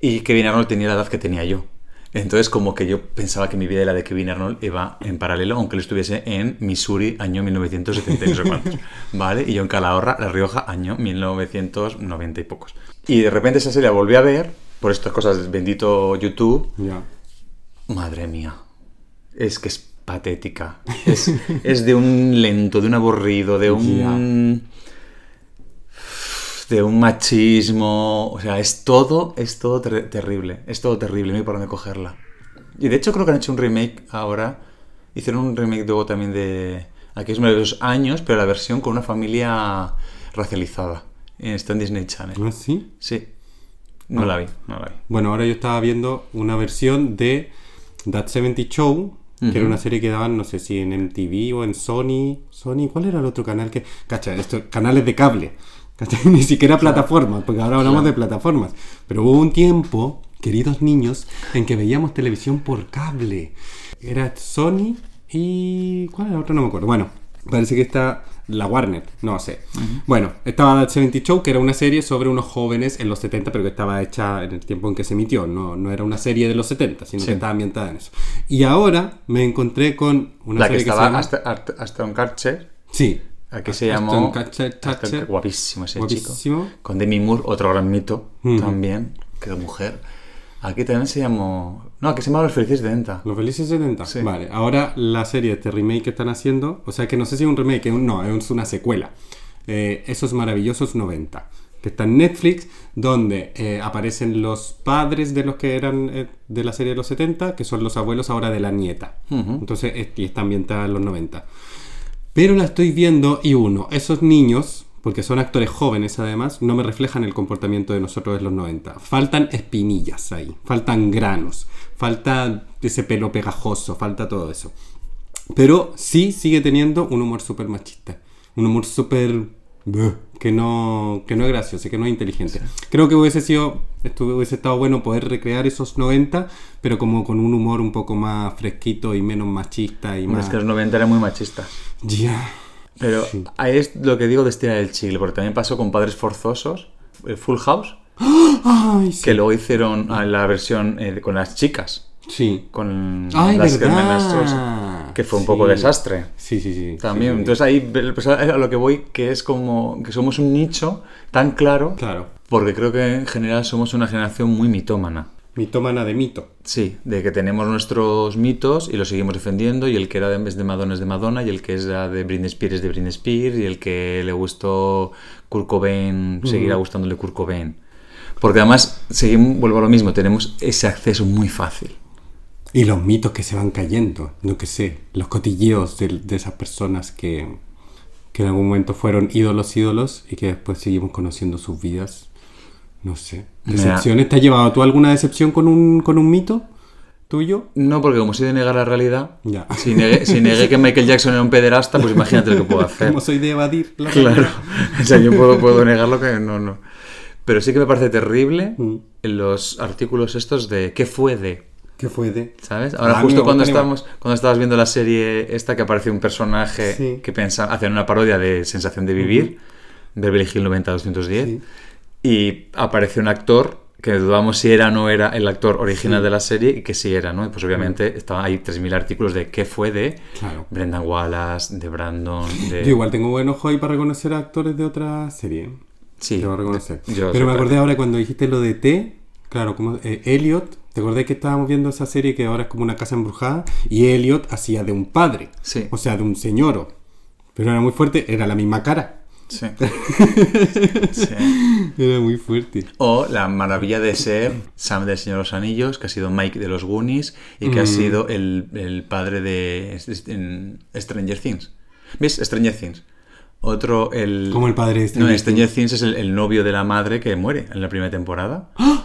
Y Kevin Arnold tenía la edad que tenía yo. Entonces como que yo pensaba que mi vida y la de Kevin Arnold iba en paralelo, aunque él estuviese en Missouri, año 1970 y no sé cuántos. ¿Vale? Y yo en Calahorra, La Rioja, año 1990 y pocos. Y de repente esa serie la volví a ver, por estas cosas bendito YouTube, Ya. Madre mía. Es que es patética. Es, es de un lento, de un aburrido, de un. De un machismo. O sea, es todo, es todo ter- terrible. Es todo terrible, no hay por dónde cogerla. Y de hecho creo que han hecho un remake ahora. Hicieron un remake luego también de aquellos maravillosos años, pero la versión con una familia racializada. Está en Disney Channel. ¿Ah, sí? Sí. No la vi, no la vi. Bueno, ahora yo estaba viendo una versión de That 70 Show, que era una serie que daban, no sé si en MTV o en Sony. Sony, ¿cuál era el otro canal que.? Cacha, estos canales de cable. Ni siquiera plataformas, porque ahora hablamos de plataformas. Pero hubo un tiempo, queridos niños, en que veíamos televisión por cable. Era Sony y. ¿Cuál era el otro? No me acuerdo. Bueno, parece que está la Warner, no sé. Bueno, estaba That 70 Show, que era una serie sobre unos jóvenes en los 70, pero que estaba hecha en el tiempo en que se emitió. No, no era una serie de los 70, sino Sí. que estaba ambientada en eso. Y ahora me encontré con una la que serie que, estaba se llama... hasta, hasta, un Catcher. Sí. Aquí se Aston llamó. Catcher, Aston- Catcher. Guapísimo ese Guapísimo. chico. Con Demi Moore, otro gran mito también. Que mujer. Aquí también se llamó. No, aquí se llamaba Los Felices de Denta. Los Felices 70. Sí. Vale, ahora la serie, este remake que están haciendo, o sea que no sé si es un remake, no, es una secuela. Eh, Esos maravillosos 90, que está en Netflix, donde eh, aparecen los padres de los que eran eh, de la serie de los 70, que son los abuelos ahora de la nieta. Ujú. Entonces, es- y está ambientada en los 90. Pero la estoy viendo y uno, esos niños, porque son actores jóvenes además, no me reflejan el comportamiento de nosotros de los 90. Faltan espinillas ahí, faltan granos, falta ese pelo pegajoso, falta todo eso. Pero sí sigue teniendo un humor súper machista. Un humor súper... Que no, que no es gracioso, que no es inteligente. Creo que hubiese sido, esto hubiese estado bueno poder recrear esos 90, pero como con un humor un poco más fresquito y menos machista y más... Es que los 90 eran muy machistas. Ya. Pero Sí. ahí es lo que digo de estirar el chicle, porque también pasó con Padres Forzosos, eh, Full House, Ay, sí. que luego hicieron ah, la versión eh, con las chicas. Sí. con Ay, las verdad. Que fue un Sí. poco desastre. Sí, sí, sí. También, sí, sí. entonces ahí pues, a lo que voy, que es como que somos un nicho tan claro, Claro. porque creo que en general somos una generación muy mitómana. Mitómana de mito. Sí, de que tenemos nuestros mitos y los seguimos defendiendo, y el que era de, es de Madonna es de Madonna, y el que era de Britney Spears es de Britney Spears, y el que le gustó Kurt Cobain seguirá gustándole Kurt Cobain. Porque además, seguimos, vuelvo a lo mismo, tenemos ese acceso muy fácil. Y los mitos que se van cayendo, no que sé, los cotilleos de, de esas personas que, que en algún momento fueron ídolos, ídolos, y que después seguimos conociendo sus vidas. No sé. ¿Decepciones? ¿Te ha llevado tú alguna decepción con un, con un mito tuyo? No, porque como soy de negar la realidad, Ya. si, negué, si negué que Michael Jackson era un pederasta, pues imagínate lo que puedo hacer. Como soy de evadir la Claro. realidad. O sea, yo puedo, puedo negar lo que no, no. Pero sí que me parece terrible Mm. en los artículos estos de ¿qué fue de? ¿Qué fue de? ¿Sabes? Ahora Ah, justo cuando estábamos, cuando estabas viendo la serie esta que aparece un personaje Sí. que pensa, hacen una parodia de Sensación de Vivir, Beverly Hill 90-210, Sí. y aparece un actor que dudamos si era o no era el actor original de la serie y que sí era, ¿no? Y pues obviamente estaban ahí 3.000 artículos de qué fue de Claro. Brendan Wallace, de Brandon, de... Yo igual tengo buen ojo ahí para reconocer a actores de otra serie. Sí. Te voy a reconocer. Yo Pero me acordé ahora cuando dijiste lo de T, claro, como eh, Elliot, ¿te acordás que estábamos viendo esa serie que ahora es como una casa embrujada? Y Elliot hacía de un padre, Sí. o sea, de un señoro. Pero era muy fuerte, era la misma cara. Sí. Sí. Era muy fuerte. O la maravilla de ser Sam del Señor de los Anillos, que ha sido Mike de los Goonies y que ha Mm. sido el, el padre de en Stranger Things. ¿Ves? Stranger Things. Otro, el... Como el padre de No, Stranger en Stranger Things es el, el novio de la madre que muere en la primera temporada. ¡Ah!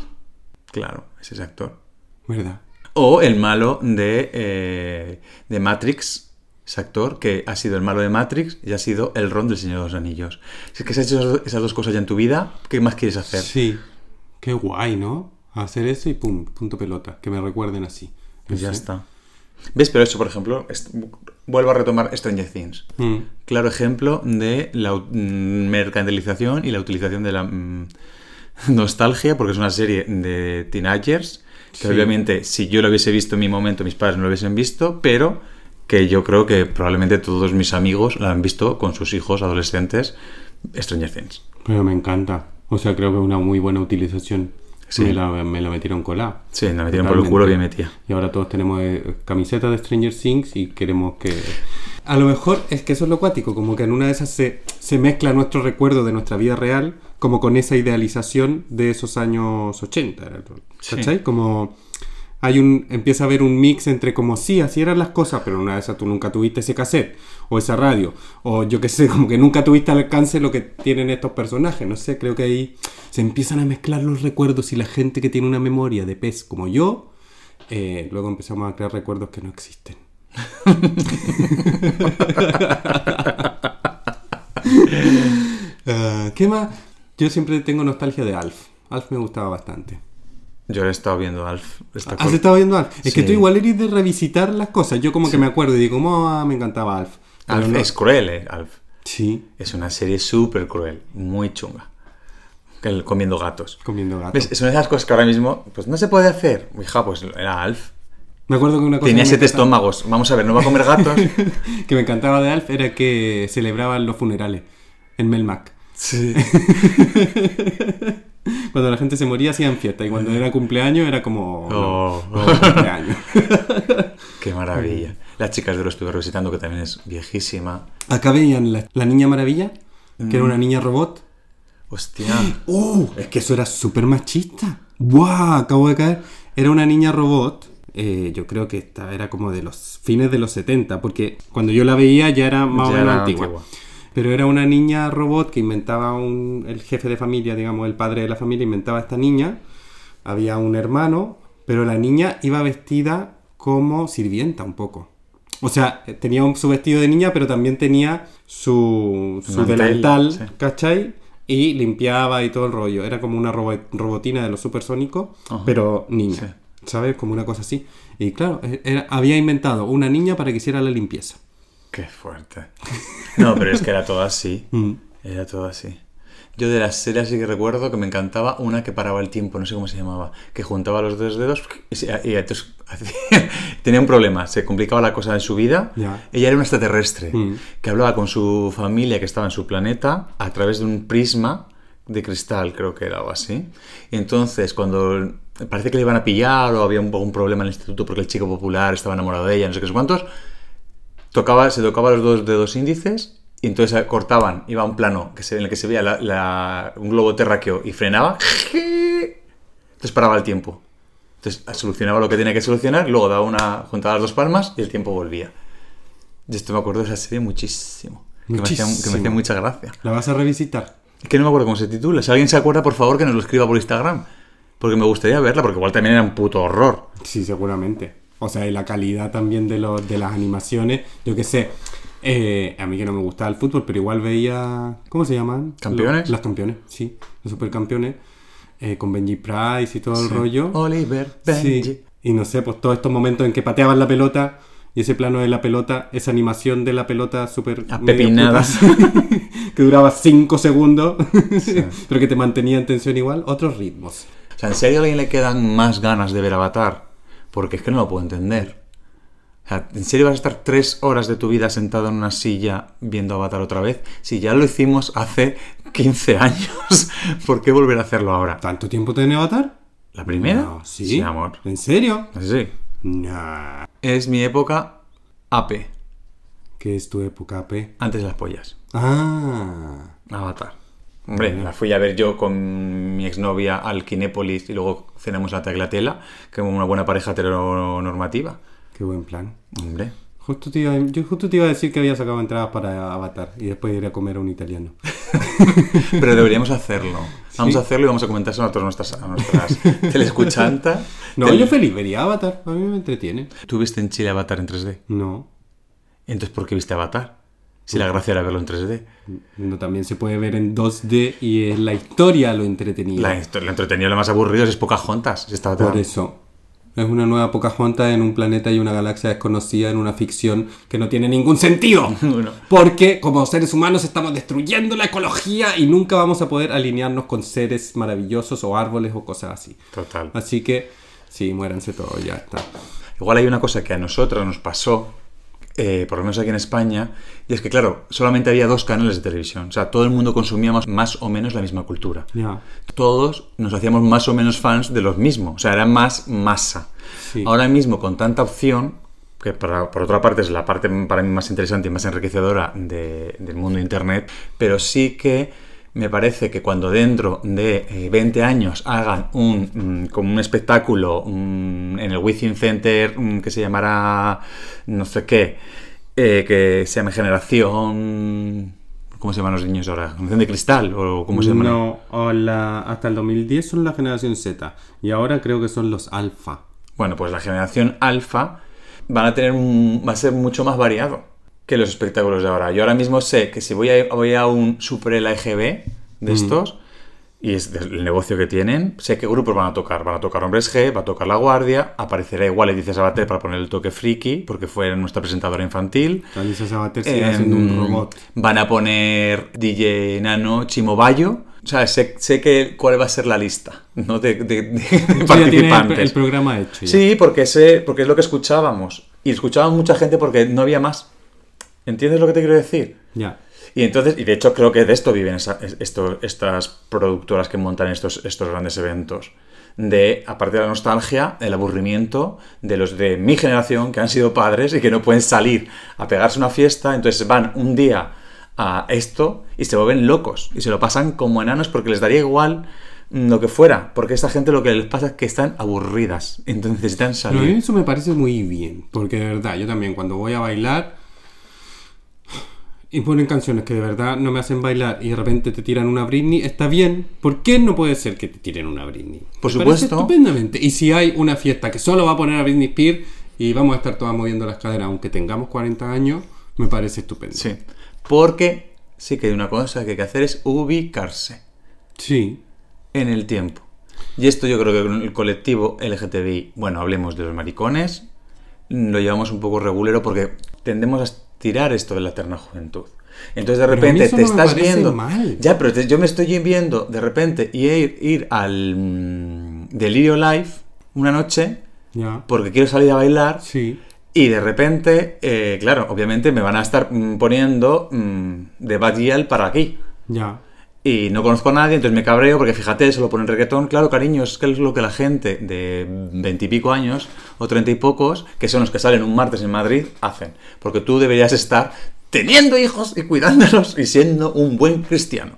Claro, es ese actor. ¿Verdad? O el malo de, eh, de Matrix, ese actor que ha sido el malo de Matrix y ha sido el Ron del Señor de los Anillos. Si es que has hecho esas, dos cosas ya en tu vida, ¿qué más quieres hacer? Sí. Qué guay, ¿no? Hacer eso y pum, punto pelota. Que me recuerden así. Pues ya sé. está. ¿Ves? Pero eso, por ejemplo, vuelvo a retomar Stranger Things. Mm. Claro ejemplo de la mercantilización y la utilización de la mm, nostalgia, porque es una serie de teenagers, que Sí. obviamente si yo lo hubiese visto en mi momento, mis padres no lo hubiesen visto, pero que yo creo que probablemente todos mis amigos la han visto con sus hijos adolescentes, Stranger Things. Pero me encanta. O sea, creo que es una muy buena utilización. Sí. Me, la, me la metieron colada. Sí, me metieron por el culo bien metida. Y ahora todos tenemos eh, camisetas de Stranger Things y queremos que... A lo mejor es que eso es lo cuático, como que en una de esas se, se mezcla nuestro recuerdo de nuestra vida real como con esa idealización de esos años 80. era todo, ¿Cachai? Como hay un empieza a haber un mix entre como sí, así eran las cosas, pero una de esas tú nunca tuviste ese cassette o esa radio o yo qué sé, como que nunca tuviste al alcance lo que tienen estos personajes, no sé, creo que ahí se empiezan a mezclar los recuerdos y la gente que tiene una memoria de pez como yo, eh, luego empezamos a crear recuerdos que no existen. Ah, ¿Qué más? Yo siempre tengo nostalgia de Alf. Alf me gustaba bastante. Yo he estado viendo Alf. esta ¿Has estado viendo Alf? Es que tú igual eres de revisitar las cosas. Yo como que me acuerdo y digo, "Oh, me encantaba Alf. Pero Alf no- es cruel, ¿eh? Alf. Sí, Es una serie súper cruel, muy chunga. El comiendo gatos. comiendo gato. ¿Ves? Es una de esas cosas que ahora mismo pues no se puede hacer. Hija, pues era Alf. Me acuerdo que una cosa Tenía que siete encantaba- estómagos. Vamos a ver, ¿no va a comer gatos? que me encantaba de Alf era que celebraban los funerales en Melmac. Sí. Cuando la gente se moría hacían fiesta y cuando era cumpleaños era como... no, Oh. no, cumpleaños. Qué maravilla. Las chicas de lo estuve revisitando, que también es viejísima. Acá veían la, la Niña Maravilla, que era una niña robot. Hostia. ¡Uh! Es que eso era súper machista. ¡Buah! Acabo de caer. Era una niña robot. eh, yo creo que esta era como de los fines de los 70, porque cuando yo la veía ya era más o menos antigua. Pero era una niña robot que inventaba un. El jefe de familia, digamos, el padre de la familia, inventaba a esta niña. Había un hermano, pero la niña iba vestida como sirvienta un poco. O sea, tenía un, su vestido de niña, pero también tenía su, su Mantel, delantal, sí. ¿cachai? Y limpiaba y todo el rollo. Era como una robo- robotina de los supersónicos, Ajá. pero niña. Sí. ¿Sabes? Como una cosa así. Y claro, e- era- había inventado una niña para que hiciera la limpieza. Qué fuerte. No, pero es que era todo así. Mm. Era todo así. Yo de las series sí que recuerdo que me encantaba una que paraba el tiempo, no sé cómo se llamaba, que juntaba los dos dedos y, entonces tenía un problema, se complicaba la cosa en su vida. Ella era una extraterrestre Mm. que hablaba con su familia que estaba en su planeta a través de un prisma de cristal, creo que era algo así. Y entonces, cuando parece que le iban a pillar o había un, problema en el instituto porque el chico popular estaba enamorado de ella, no sé qué sé cuántos, tocaba, se tocaba los dos dedos índices y entonces cortaban, iba a un plano que se, en el que se veía la- la- un globo terráqueo y frenaba, entonces paraba el tiempo. Entonces solucionaba lo que tenía que solucionar, luego daba una, juntaba las dos palmas y el tiempo volvía. Y esto me acuerdo de esa serie muchísimo. Que me, hacía, que me hacía Muchísimo. mucha gracia. ¿La vas a revisitar? Es que no me acuerdo cómo se titula. Si alguien se acuerda, por favor, que nos lo escriba por Instagram. Porque me gustaría verla, porque igual también era un puto horror. Sí, seguramente. O sea, y la calidad también de, los, de las animaciones. Yo qué sé. eh, a mí que no me gustaba el fútbol, pero igual veía. ¿Cómo se llaman? ¿Campeones? Lo- las campeones, sí. Los supercampeones. eh, con Benji Price y todo el Sí. rollo. Oliver, Benji. Sí. Y no sé, pues todos estos momentos en que pateaban la pelota y ese plano de la pelota, esa animación de la pelota súper... medio Apepinada. puta, que duraba 5 segundos, pero que te mantenía en tensión igual, otros ritmos. O sea, ¿en serio a alguien le quedan más ganas de ver Avatar? Porque es que no lo puedo entender. O sea, ¿en serio vas a estar tres horas de tu vida sentado en una silla viendo Avatar otra vez? Si ya lo hicimos hace 15 años, ¿por qué volver a hacerlo ahora? ¿Tanto tiempo tiene Avatar? ¿La primera? No, ¿sí? amor. ¿En serio? Sí. Nah. Es mi época AP, ¿Qué es tu época, P? antes de las pollas. Ah. Avatar. Hombre, la fui a ver yo con mi exnovia al Kinépolis y luego cenamos a Taglatela, como una buena pareja heteronormativa. Qué buen plan. Hombre. Justo te iba, yo justo te iba a decir que había sacado entradas para Avatar y después ir a comer a un italiano. Pero deberíamos hacerlo. Vamos a hacerlo y vamos a comentárselo a todas nuestras, a nuestras telescuchantas. No, yo feliz vería Avatar. A mí me entretiene. ¿Tú viste en Chile Avatar en 3D? No. Entonces, ¿por qué viste Avatar? Si la gracia era verlo en 3D. No, también se puede ver en 2D y es la historia lo entretenido. La, histo- lo entretenido, lo más aburrido es Pocahontas. Si estaba Por eso. Es una nueva Pocahontas en un planeta y una galaxia desconocida en una ficción que no tiene ningún sentido. Bueno. Porque como seres humanos estamos destruyendo la ecología y nunca vamos a poder alinearnos con seres maravillosos o árboles o cosas así. Total. Así que, sí, muéranse todos, ya está. Igual hay una cosa que a nosotros nos pasó, eh, por lo menos aquí en España, y es que, claro, solamente había dos canales de televisión. O sea, todo el mundo consumía más, más o menos la misma cultura. Ya. Todos nos hacíamos más o menos fans de los mismos. O sea, era más masa. Sí. Ahora mismo, con tanta opción, que para- por otra parte es la parte para mí más interesante y más enriquecedora de- del mundo de Internet, pero sí que me parece que cuando dentro de eh, 20 años hagan un, mm, como un espectáculo mm, en el Within Center mm, que se llamará no sé qué, eh, que se llame Generación... ¿Cómo se llaman los niños ahora? ¿Generación de cristal? ¿O cómo se llaman? No, la- hasta el 2010 son la generación Z y ahora creo que son los alfa. Bueno, pues la generación alfa van a tener un, va a ser mucho más variado que los espectáculos de ahora. Yo ahora mismo sé que si voy a, voy a un super LGB de estos, y es el negocio que tienen, sé qué grupos van a tocar. Van a tocar Hombres G, va a tocar La Guardia, aparecerá igual Edicia Sabater para poner el toque friki, porque fue nuestra presentadora infantil. Alicia Sabater sigue haciendo un Em, robot. Van a poner DJ Nano Chimobayo. O sea, sé, sé que, cuál va a ser la lista ¿no? de, de- de Sí, ya tiene el, participantes. el programa hecho. ya. Sí, porque, sé, porque es lo que escuchábamos. Y escuchaba mucha gente porque no había más. ¿Entiendes lo que te quiero decir? Ya. Y entonces, y de hecho creo que de esto viven esa- es- esto- estas productoras que montan estos, estos grandes eventos. De, aparte de la nostalgia, el aburrimiento de los de mi generación que han sido padres y que no pueden salir a pegarse una fiesta, entonces van un día a esto y se vuelven locos y se lo pasan como enanos porque les daría igual lo que fuera, porque a esta gente lo que les pasa es que están aburridas, entonces necesitan Pero a mí salir. eso me parece muy bien, porque de verdad, yo también cuando voy a bailar y ponen canciones que de verdad no me hacen bailar y de repente te tiran una Britney, está bien. ¿Por qué no puede ser que te tiren una Britney? Por Me supuesto. Estupendamente. Y si hay una fiesta que solo va a poner a Britney Spears y vamos a estar todas moviendo las caderas, aunque tengamos 40 años, me parece estupendo. Sí, porque sí que hay una cosa que hay que hacer es ubicarse. Sí. en el tiempo. Y esto yo creo que con el colectivo LGTBI, bueno, hablemos de los maricones, lo llevamos un poco regulero porque tendemos a estirar esto de la eterna juventud. Entonces de repente te no estás viendo. mal. Ya, pero te- yo me estoy viendo de repente y ir, ir al mm, Delirio Live una noche Ya. porque quiero salir a bailar. Sí. Y de repente, eh, claro, obviamente me van a estar mm, poniendo mm, de Bad para aquí. Ya. Y no conozco a nadie, entonces me cabreo porque fíjate, solo ponen reggaetón. Claro, cariño, es que es lo que la gente de veintipico años o treinta y pocos, que son los que salen un martes en Madrid, hacen. Porque tú deberías estar teniendo hijos y cuidándolos y siendo un buen cristiano.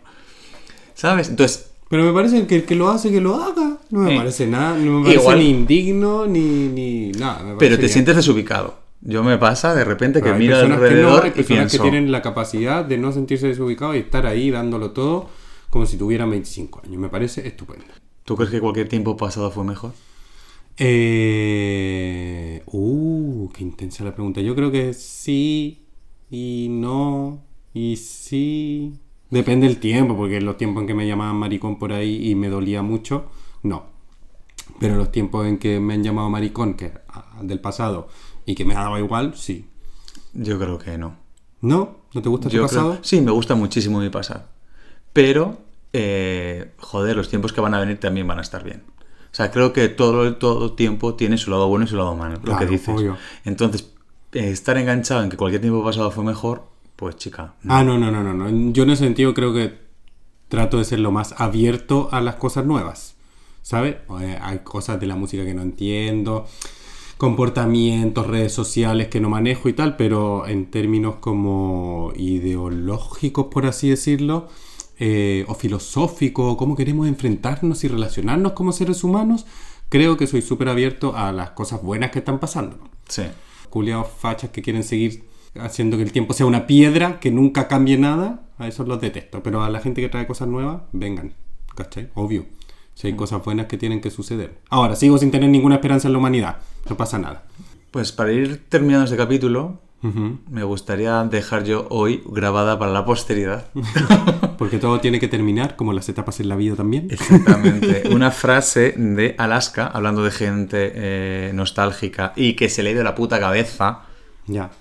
¿Sabes? Entonces, Pero me parece que el que lo hace, que lo haga. No me Eh. parece nada, no me parece Igual- ni indigno, ni, ni nada. me pero te sientes desubicado. Yo me pasa de repente que miro personas que no, alrededor hay y personas pienso... que tienen la capacidad de no sentirse desubicados y estar ahí dándolo todo como si tuvieran 25 años. Me parece estupendo. ¿Tú crees que cualquier tiempo pasado fue mejor? Eh... Uh, qué intensa la pregunta. Yo creo que sí y no y sí. Depende del tiempo, porque los tiempos en que me llamaban maricón por ahí y me dolía mucho, no. Pero los tiempos en que me han llamado maricón, que ah, del pasado, y que me ha dado igual, sí. Yo creo que no. ¿No? ¿No te gusta tu Yo pasado? creo- sí, me gusta muchísimo mi pasado. Pero, eh, joder, los tiempos que van a venir también van a estar bien. O sea, creo que todo, todo tiempo tiene su lado bueno y su lado malo, lo Claro, que dices. obvio. Entonces, eh, estar enganchado en que cualquier tiempo pasado fue mejor, pues chica. no. Ah, no, no, no, no, no. Yo en ese sentido creo que trato de ser lo más abierto a las cosas nuevas. ¿Sabes? Eh, hay cosas de la música que no entiendo, comportamientos, redes sociales que no manejo y tal, pero en términos como ideológicos, por así decirlo, eh, o filosóficos, cómo queremos enfrentarnos y relacionarnos como seres humanos, creo que soy súper abierto a las cosas buenas que están pasando. Sí. Culiados fachas que quieren seguir haciendo que el tiempo sea una piedra, que nunca cambie nada, a esos los detesto. Pero a la gente que trae cosas nuevas, vengan. ¿Cachai? Obvio. Si hay cosas buenas que tienen que suceder. Ahora, sigo sin tener ninguna esperanza en la humanidad. No pasa nada. Pues para ir terminando este capítulo, Ujú. me gustaría dejar yo hoy grabada para la posteridad. Porque todo tiene que terminar, como las etapas en la vida también. Exactamente. Una frase de Alaska, hablando de gente eh, nostálgica y que se le ha ido la puta cabeza. Ya.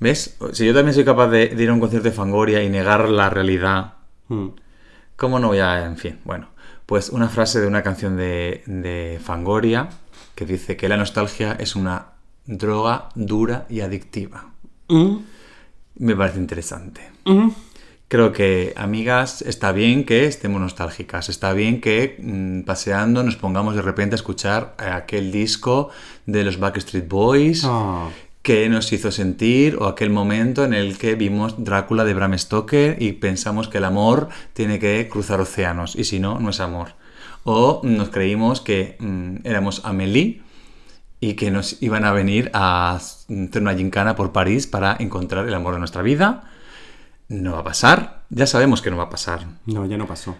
¿Ves? Si yo también soy capaz de, de ir a un concierto de Fangoria y negar la realidad, Mm. ¿cómo no voy a...? En fin, bueno. Pues una frase de una canción de, de Fangoria que dice que la nostalgia es una droga dura y adictiva. Mm. Me parece interesante. Mm. Creo que, amigas, está bien que estemos nostálgicas, está bien que mm, paseando nos pongamos de repente a escuchar aquel disco de los Backstreet Boys Ah. Que nos hizo sentir o aquel momento en el que vimos Drácula de Bram Stoker y pensamos que el amor tiene que cruzar océanos y si no, no es amor. O nos creímos que mm, éramos Amélie y que nos iban a venir a hacer una gincana por París para encontrar el amor de nuestra vida. No va a pasar, ya sabemos que no va a pasar. No, ya no pasó.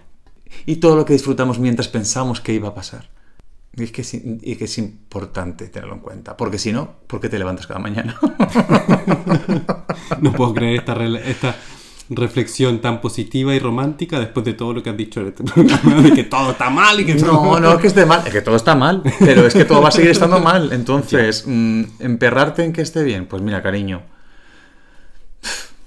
Y todo lo que disfrutamos mientras pensamos que iba a pasar. Y es que es, y que es importante tenerlo en cuenta, porque si no, ¿por qué te levantas cada mañana? No puedo creer esta, reflexión tan positiva y romántica después de todo lo que has dicho en este programa, de que todo está mal y que todo... No, no es que esté mal, es que todo está mal, pero es que todo va a seguir estando mal. Entonces, mm, emperrarte en que esté bien, pues mira, cariño.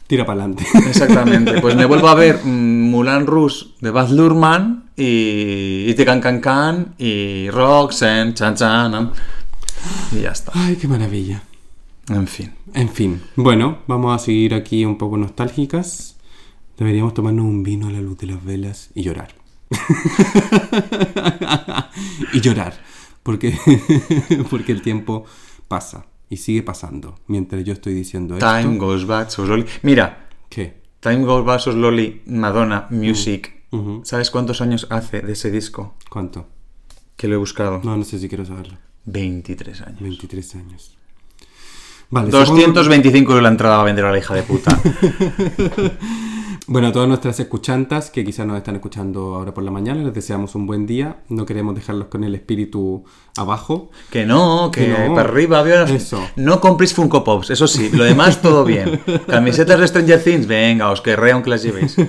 Tira para adelante. Exactamente, pues me vuelvo a ver mm, Mulan Rouge de Baz Luhrmann y, y Te Can Can Can y Roxanne, Chan Chan, y ya está. Ay, qué maravilla. En fin. En fin, bueno, vamos a seguir aquí un poco nostálgicas. Deberíamos tomarnos un vino a la luz de las velas y llorar. y llorar, porque, porque el tiempo pasa y sigue pasando. Mientras yo estoy diciendo esto... Time goes back so slowly. Mira, ¿Qué? Time goes back so slowly, Madonna, Music. Ujú. ¿Sabes cuántos años hace de ese disco? ¿Cuánto? Que lo he buscado. No, no sé si quiero saberlo. 23 años. 23 años. Vale, supongo- 225 euros la entrada va a vender a la hija de puta. Bueno, a todas nuestras escuchantas que quizás nos están escuchando ahora por la mañana, les deseamos un buen día. No queremos dejarlos con el espíritu abajo. que no, que, Que no. para arriba, veo- Eso. No compréis Funko Pops, eso sí, lo demás todo bien. Camisetas de Stranger Things, venga, os querré aunque las llevéis.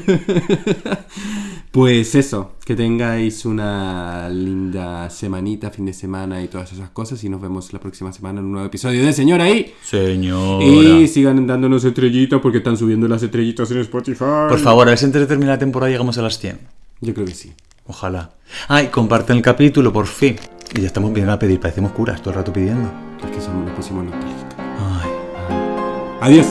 Pues eso, que tengáis una linda semanita, fin de semana y todas esas cosas. Y nos vemos la próxima semana en un nuevo episodio de Señora I. Señora. Y sigan dándonos estrellitas porque están subiendo las estrellitas en Spotify. Por favor, a ver si antes de terminar la temporada llegamos a las 100. Yo creo que sí. Ojalá. Ay, comparten el capítulo, por fin. Y ya estamos viendo a pedir, parecemos curas todo el rato pidiendo. Es que son, nos pusimos nostálgicos. Ay. Adiós.